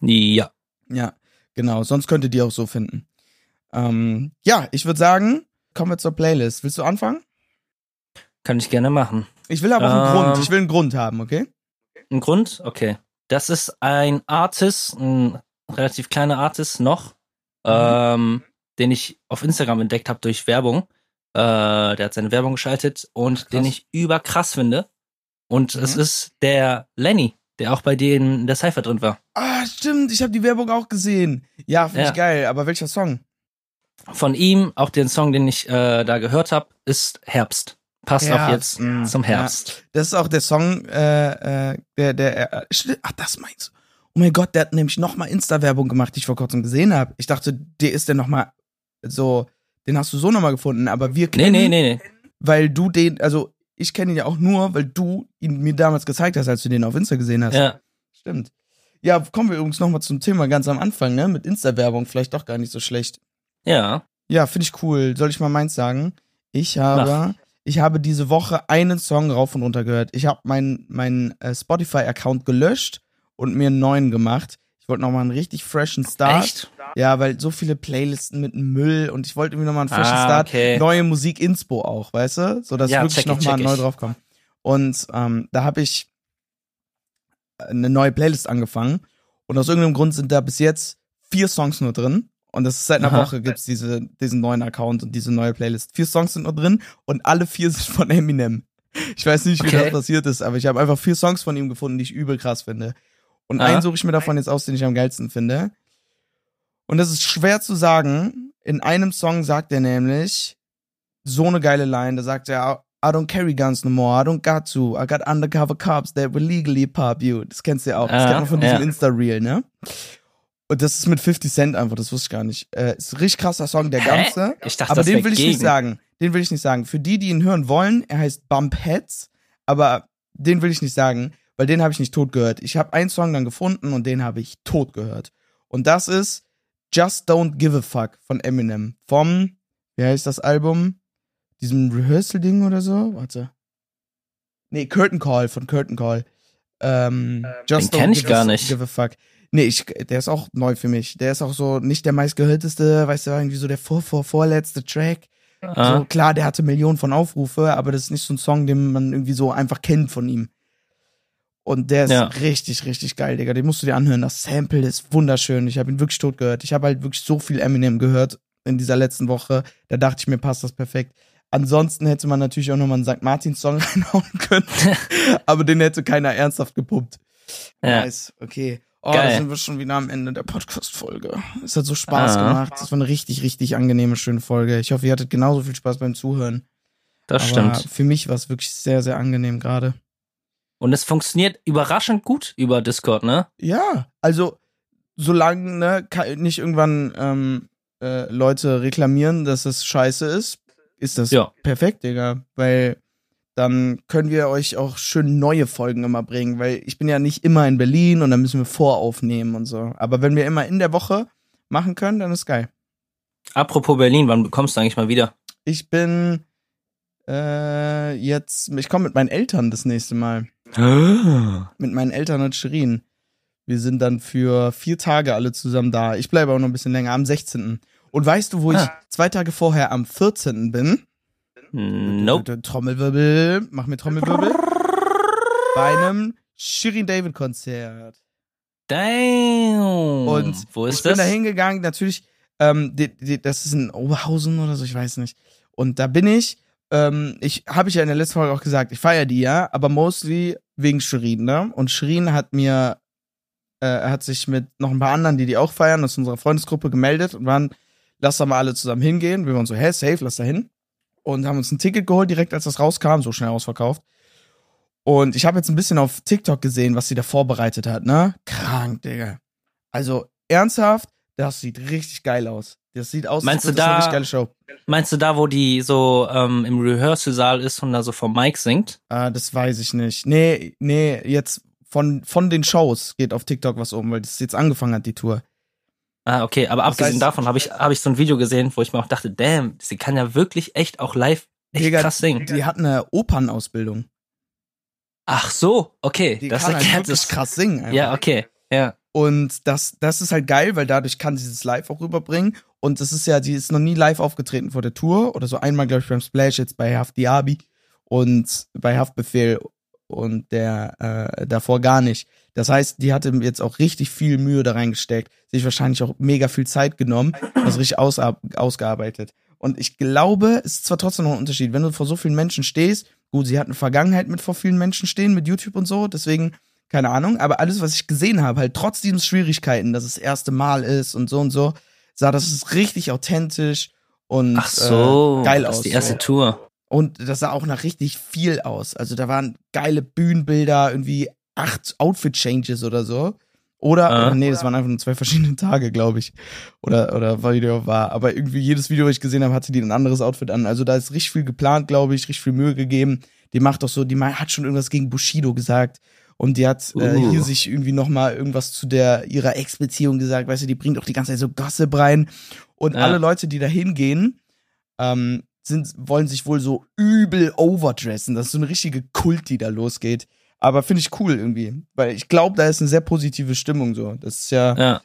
Ja. Ja, genau. Sonst könnt ihr die auch so finden. Ähm, ja, ich würde sagen, kommen wir zur Playlist. Willst du anfangen? Kann ich gerne machen. Ich will aber auch einen Ähm. Grund. Ich will einen Grund haben, okay? Ein Grund? Okay. Das ist ein Artist, ein relativ kleiner Artist noch, ähm, den ich auf Instagram entdeckt habe durch Werbung. Äh, der hat seine Werbung geschaltet und Krass. den ich überkrass finde. Und Mhm. es ist der Lenny, der auch bei denen in der Cypher drin war. Ah, stimmt. Ich habe die Werbung auch gesehen. Ja, finde Ja. ich geil. Aber welcher Song? Von ihm, auch den Song, den ich äh, da gehört habe, ist Herbst. Passt auch Herbst, jetzt mm, zum Herbst. Das ist auch der Song, äh, äh, der, der, äh, ach, das meinst du. Oh mein Gott, der hat nämlich nochmal Insta-Werbung gemacht, die ich vor kurzem gesehen habe. Ich dachte, der ist der nochmal so, den hast du so nochmal gefunden, aber wir Nee, kennen, nee, nee, nee. weil du den, also ich kenne ihn ja auch nur, weil du ihn mir damals gezeigt hast, als du den auf Insta gesehen hast. Ja. Stimmt. Ja, kommen wir übrigens nochmal zum Thema ganz am Anfang, ne? Mit Insta-Werbung, vielleicht doch gar nicht so schlecht. Ja. Ja, finde ich cool. Soll ich mal meins sagen? Ich habe, ich habe diese Woche einen Song rauf und runter gehört. Ich habe meinen mein, äh, Spotify-Account gelöscht und mir einen neuen gemacht. Ich wollte nochmal einen richtig freshen Start. Echt? Ja, weil so viele Playlisten mit Müll und ich wollte irgendwie nochmal einen freshen Ah, Start. okay. Neue Musik Inspo auch, weißt du? So dass Ja, ich wirklich nochmal neu ich. drauf komme. Und ähm, da habe ich eine neue Playlist angefangen und aus irgendeinem Grund sind da bis jetzt vier Songs nur drin. Und das ist seit einer Aha. Woche gibt's diese, diesen neuen Account und diese neue Playlist. Vier Songs sind nur drin und alle vier sind von Eminem. Ich weiß nicht, wie Okay. das passiert ist, aber ich habe einfach vier Songs von ihm gefunden, die ich übel krass finde. Und Ah. einen suche ich mir davon jetzt aus, den ich am geilsten finde. Und das ist schwer zu sagen. In einem Song sagt er nämlich so eine geile Line. Da sagt er, I don't carry guns no more. I don't got to. I got undercover cops that will legally pop you. Das kennst du ja auch. Das Ah, kennt man von diesem ja. Insta-Reel, ne? Und das ist mit 50 Cent einfach, das wusste ich gar nicht. Äh, ist ein richtig krasser Song, der Hä? ganze. Ich dachte, aber das den will ich gegen. nicht sagen. Den will ich nicht sagen. Für die, die ihn hören wollen, er heißt Bump Heads, aber den will ich nicht sagen, weil den habe ich nicht tot gehört. Ich habe einen Song dann gefunden und den habe ich tot gehört. Und das ist Just Don't Give a Fuck von Eminem. Vom, wie heißt das Album? Diesem Rehearsal-Ding oder so? Warte. Nee, Curtain Call von Curtain Call. Ähm, Just den kenn ich Give gar a, nicht. Give a Fuck. Nee, ich, der ist auch neu für mich. Der ist auch so nicht der meistgehörteste, weißt du, irgendwie so der vor, vor, vorletzte Track. Ah. So, klar, der hatte Millionen von Aufrufe, aber das ist nicht so ein Song, den man irgendwie so einfach kennt von ihm. Und der ist Ja. richtig, richtig geil, Digga. Den musst du dir anhören. Das Sample ist wunderschön. Ich habe ihn wirklich tot gehört. Ich habe halt wirklich so viel Eminem gehört in dieser letzten Woche. Da dachte ich mir, passt das perfekt. Ansonsten hätte man natürlich auch nochmal einen St. Martins-Song reinhauen können. aber den hätte keiner ernsthaft gepumpt. Ja. Nice, okay. Oh, Geil. da sind wir schon wieder am Ende der Podcast-Folge. Es hat so Spaß Ah. gemacht. Das war eine richtig, richtig angenehme, schöne Folge. Ich Und es funktioniert überraschend gut über Discord, ne? Ja, also solange ne, nicht irgendwann ähm, äh, Leute reklamieren, dass es scheiße ist, ist das Ja. perfekt, Digga. Weil dann können wir euch auch schön neue Folgen immer bringen, weil ich bin ja nicht immer in Berlin und dann müssen wir voraufnehmen und so. Aber wenn wir immer in der Woche machen können, dann ist geil. Apropos Berlin, wann kommst du eigentlich mal wieder? Ich bin äh, jetzt, ich komme mit meinen Eltern das nächste Mal. Mit meinen Eltern und Shirin. Wir sind dann für vier Tage alle zusammen da. Ich bleibe auch noch ein bisschen länger, am 16. Und weißt du, wo ich Ah. zwei Tage vorher am 14. bin? Nope. Trommelwirbel, mach mir Trommelwirbel. Bei einem Shirin David Konzert. Damn. Und wo ist ich bin das? da hingegangen, natürlich, ähm, die, die, das ist in Oberhausen oder so, ich weiß nicht. Und da bin ich, ähm, ich habe ich ja in der letzten Folge auch gesagt, ich feiere die ja, aber mostly wegen Shirin, ne? Und Shirin hat mir, äh, hat sich mit noch ein paar anderen, die die auch feiern, aus unserer Freundesgruppe gemeldet und waren, lass da mal alle zusammen hingehen. Wir waren so, hä, safe, lass da hin. Und haben uns ein Ticket geholt, direkt als das rauskam, so schnell ausverkauft. Und ich habe jetzt ein bisschen auf TikTok gesehen, was sie da vorbereitet hat, ne? Krank, Digga. Also ernsthaft, das sieht richtig geil aus. Das sieht aus, Meinst als du da- richtig geile Show. Meinst du da, wo die so ähm, im Rehearsal-Saal ist und da so vom Mic singt? Ah, das weiß ich nicht. Nee, nee, jetzt von, von den Shows geht auf TikTok was um, weil das jetzt angefangen hat, die Tour. Ah, okay, aber Das abgesehen heißt- davon habe ich, hab ich so ein Video gesehen, wo ich mir auch dachte, damn, sie kann ja wirklich echt auch live echt Digga, krass singen. Die hat eine Opernausbildung. Ach so, okay. Die das kann halt erklärt wirklich es. krass singen. einfach. Ja, okay. Ja. Und das, das ist halt geil, weil dadurch kann sie es live auch rüberbringen. Und das ist ja, die ist noch nie live aufgetreten vor der Tour oder so einmal, glaube ich, beim Splash, jetzt bei Haft Diaby und bei Haftbefehl und der äh, davor gar nicht. Das heißt, die hatte jetzt auch richtig viel Mühe da reingesteckt, sich wahrscheinlich auch mega viel Zeit genommen, das richtig ausab- ausgearbeitet. Und ich glaube, es ist zwar trotzdem noch ein Unterschied, wenn du vor so vielen Menschen stehst, gut, sie hat eine Vergangenheit mit vor vielen Menschen stehen, mit YouTube und so, deswegen, keine Ahnung, aber alles, was ich gesehen habe, halt trotz diesen Schwierigkeiten, dass es das erste Mal ist und so und so, sah das richtig authentisch und Ach so, äh, geil das aus. ist die erste so. Tour. Und das sah auch nach richtig viel aus. Also da waren geile Bühnenbilder, irgendwie acht Outfit-Changes oder so. Oder, Ah. oder nee, das waren einfach nur zwei verschiedene Tage, glaube ich. Oder, oder Video war. Aber irgendwie jedes Video, was ich gesehen habe, hatte die ein anderes Outfit an. Also da ist richtig viel geplant, glaube ich, richtig viel Mühe gegeben. Die macht doch so, die hat schon irgendwas gegen Bushido gesagt. Und die hat äh, Uh. hier sich irgendwie nochmal irgendwas zu der ihrer Ex-Beziehung gesagt. Weißt du, die bringt auch die ganze Zeit so Gossip rein. Und Ja. alle Leute, die da hingehen, ähm, sind, wollen sich wohl so übel overdressen. Das ist so eine richtige Kult, die da losgeht. Aber finde ich cool irgendwie. Weil ich glaube, da ist eine sehr positive Stimmung so. Das ist ja, Ja.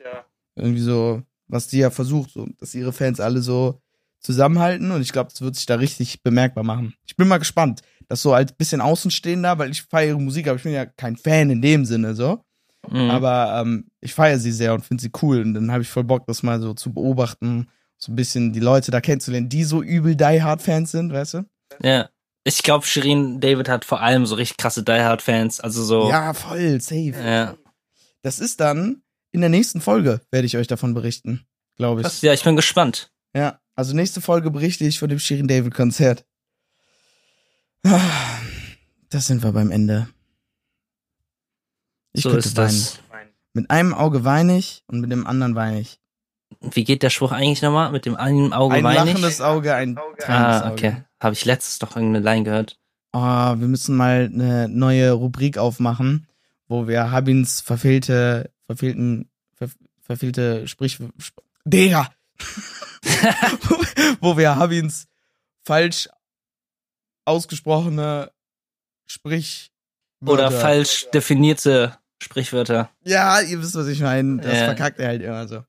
irgendwie so, was die ja versucht, so, dass ihre Fans alle so zusammenhalten. Und ich glaube, das wird sich da richtig bemerkbar machen. Ich bin mal gespannt. Das so als bisschen Außenstehender, weil ich feiere ihre Musik, aber ich bin ja kein Fan in dem Sinne so. Mhm. Aber ähm, ich feiere sie sehr und finde sie cool. Und dann habe ich voll Bock, das mal so zu beobachten, so ein bisschen die Leute da kennenzulernen, die so übel Die Hard Fans sind, weißt du? ja. Ich glaube, Shirin David hat vor allem so richtig krasse Die Hard Fans. Also so. Ja, voll, safe. Ja. Das ist dann in der nächsten Folge, werde ich euch davon berichten, glaube ich. Das, ja, ich bin gespannt. Ja, also nächste Folge berichte ich von dem Shirin David Konzert. Ah, Das sind wir beim Ende. Ich so könnte ist weinen. das. Mit einem Auge weine ich und mit dem anderen weine ich. Wie geht der Spruch eigentlich nochmal? Mit dem einen Auge Ein weine ich? lachendes Auge, ein tränendes Ah, okay. Habe ich letztes doch irgendeine Line gehört. Oh, wir müssen mal eine neue Rubrik aufmachen, wo wir Habins verfehlte, verfehlten, ver, verfehlte Sprich... Sp Digga! wo wir Habins falsch ausgesprochene Sprich... Oder falsch definierte Sprichwörter. Ja, ihr wisst, was ich meine. Das Ja. verkackt er halt immer so.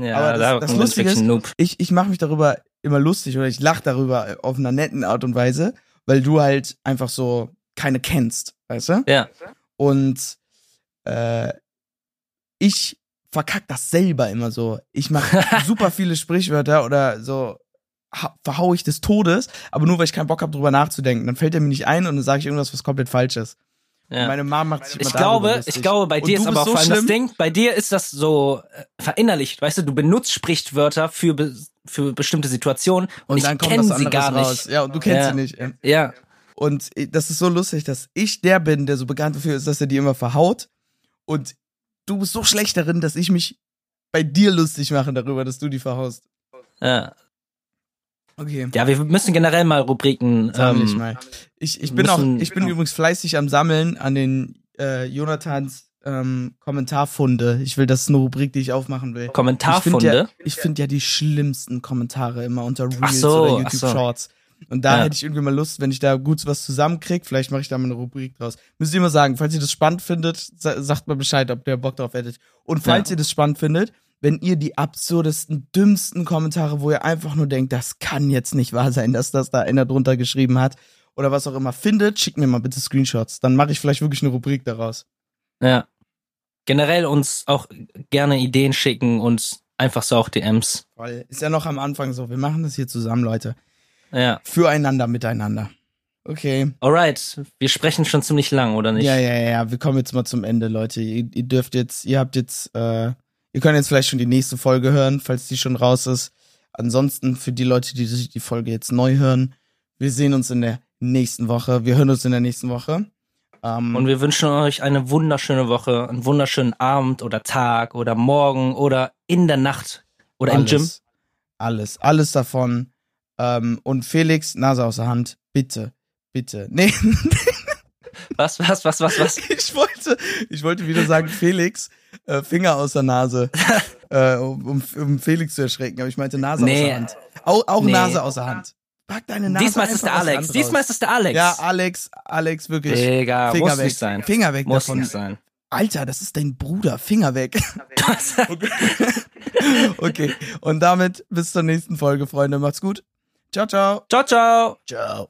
Ja, Aber das- da das Lustige ist- Noob. Ich, ich mache mich darüber immer lustig oder ich lache darüber auf einer netten Art und Weise, weil du halt einfach so keine kennst, weißt du? Ja. Und äh, ich verkack das selber immer so. Ich mache super viele Sprichwörter oder so ha- verhau ich des Todes, aber nur weil ich keinen Bock habe, drüber nachzudenken. Dann fällt er mir nicht ein und dann sage ich irgendwas, was komplett falsch ist. Ja. Meine Mom macht sich immer Ich glaube, lustig. ich glaube, bei dir ist aber auch vor so allem das schlimm. Ding, bei dir ist das so äh, verinnerlicht, weißt du, du benutzt Sprichwörter für, be für bestimmte Situationen und, und dann ich kommt kenne was sie anderes gar nicht. raus. Ja, und du kennst Ja. sie nicht. ja. Ja, Und das ist so lustig, dass ich der bin, der so bekannt dafür ist, dass er die immer verhaut. Und du bist so schlecht darin, dass ich mich bei dir lustig mache darüber, dass du die verhaust. ja. Okay. ja, wir müssen generell mal Rubriken. Sammel ich Ähm, mal. Ich, ich bin auch, ich bin übrigens fleißig am Sammeln an den äh, Jonathans ähm, Kommentarfunde. Ich will, das ist eine Rubrik, die ich aufmachen will. Ich finde Kommentarfunde. ja, ich find ja die schlimmsten Kommentare immer unter Reels so, oder ach YouTube so. Shorts. Und da Ja. hätte ich irgendwie mal Lust, wenn ich da gut was zusammenkriege, vielleicht mache ich da mal eine Rubrik draus. Müsst ihr immer sagen, falls ihr das spannend findet, sa sagt mal Bescheid, ob der Bock drauf hättet. Und falls Ja. ihr das spannend findet, wenn ihr die absurdesten, dümmsten Kommentare, wo ihr einfach nur denkt, das kann jetzt nicht wahr sein, dass das da einer drunter geschrieben hat oder was auch immer findet, schickt mir mal bitte Screenshots. Dann mache ich vielleicht wirklich eine Rubrik daraus. Ja. Generell uns auch gerne Ideen schicken und einfach so auch DMs. Weil ist ja noch am Anfang so, wir machen das hier zusammen, Leute. Ja. Füreinander, miteinander. Okay. Alright. Wir sprechen schon ziemlich lang, oder nicht? Ja, ja, ja, ja. Wir kommen jetzt mal zum Ende, Leute. Ihr, ihr dürft jetzt, ihr habt jetzt, äh, ihr könnt jetzt vielleicht schon die nächste Folge hören, falls die schon raus ist. Ansonsten für die Leute, die sich die Folge jetzt neu hören, wir sehen uns in der nächsten Woche. Wir hören uns in der nächsten Woche. Ähm, Und wir wünschen euch eine wunderschöne Woche, einen wunderschönen Abend oder Tag oder Morgen oder in der Nacht oder im alles, Gym. Alles, alles davon. Ähm, und Felix, Nase aus der Hand, bitte, bitte. Nee, Was, was, was, was, was? ich wollte, ich wollte wieder sagen, Felix, äh, Finger aus der Nase, äh, um, um, Felix zu erschrecken, aber ich meinte Nase aus Nee. der Hand. Auch, auch Nee. Nase aus der Hand. pack deine Nase Diesmal ist es der aus Alex. Diesmal ist es der Alex. Ja, Alex, Alex, wirklich. Digga, Finger muss weg. nicht sein. Finger weg Muss davon. nicht sein. Alter, das ist dein Bruder. Finger weg. Okay. Und damit bis zur nächsten Folge, Freunde. Macht's gut. Ciao, ciao. ciao, ciao. Ciao.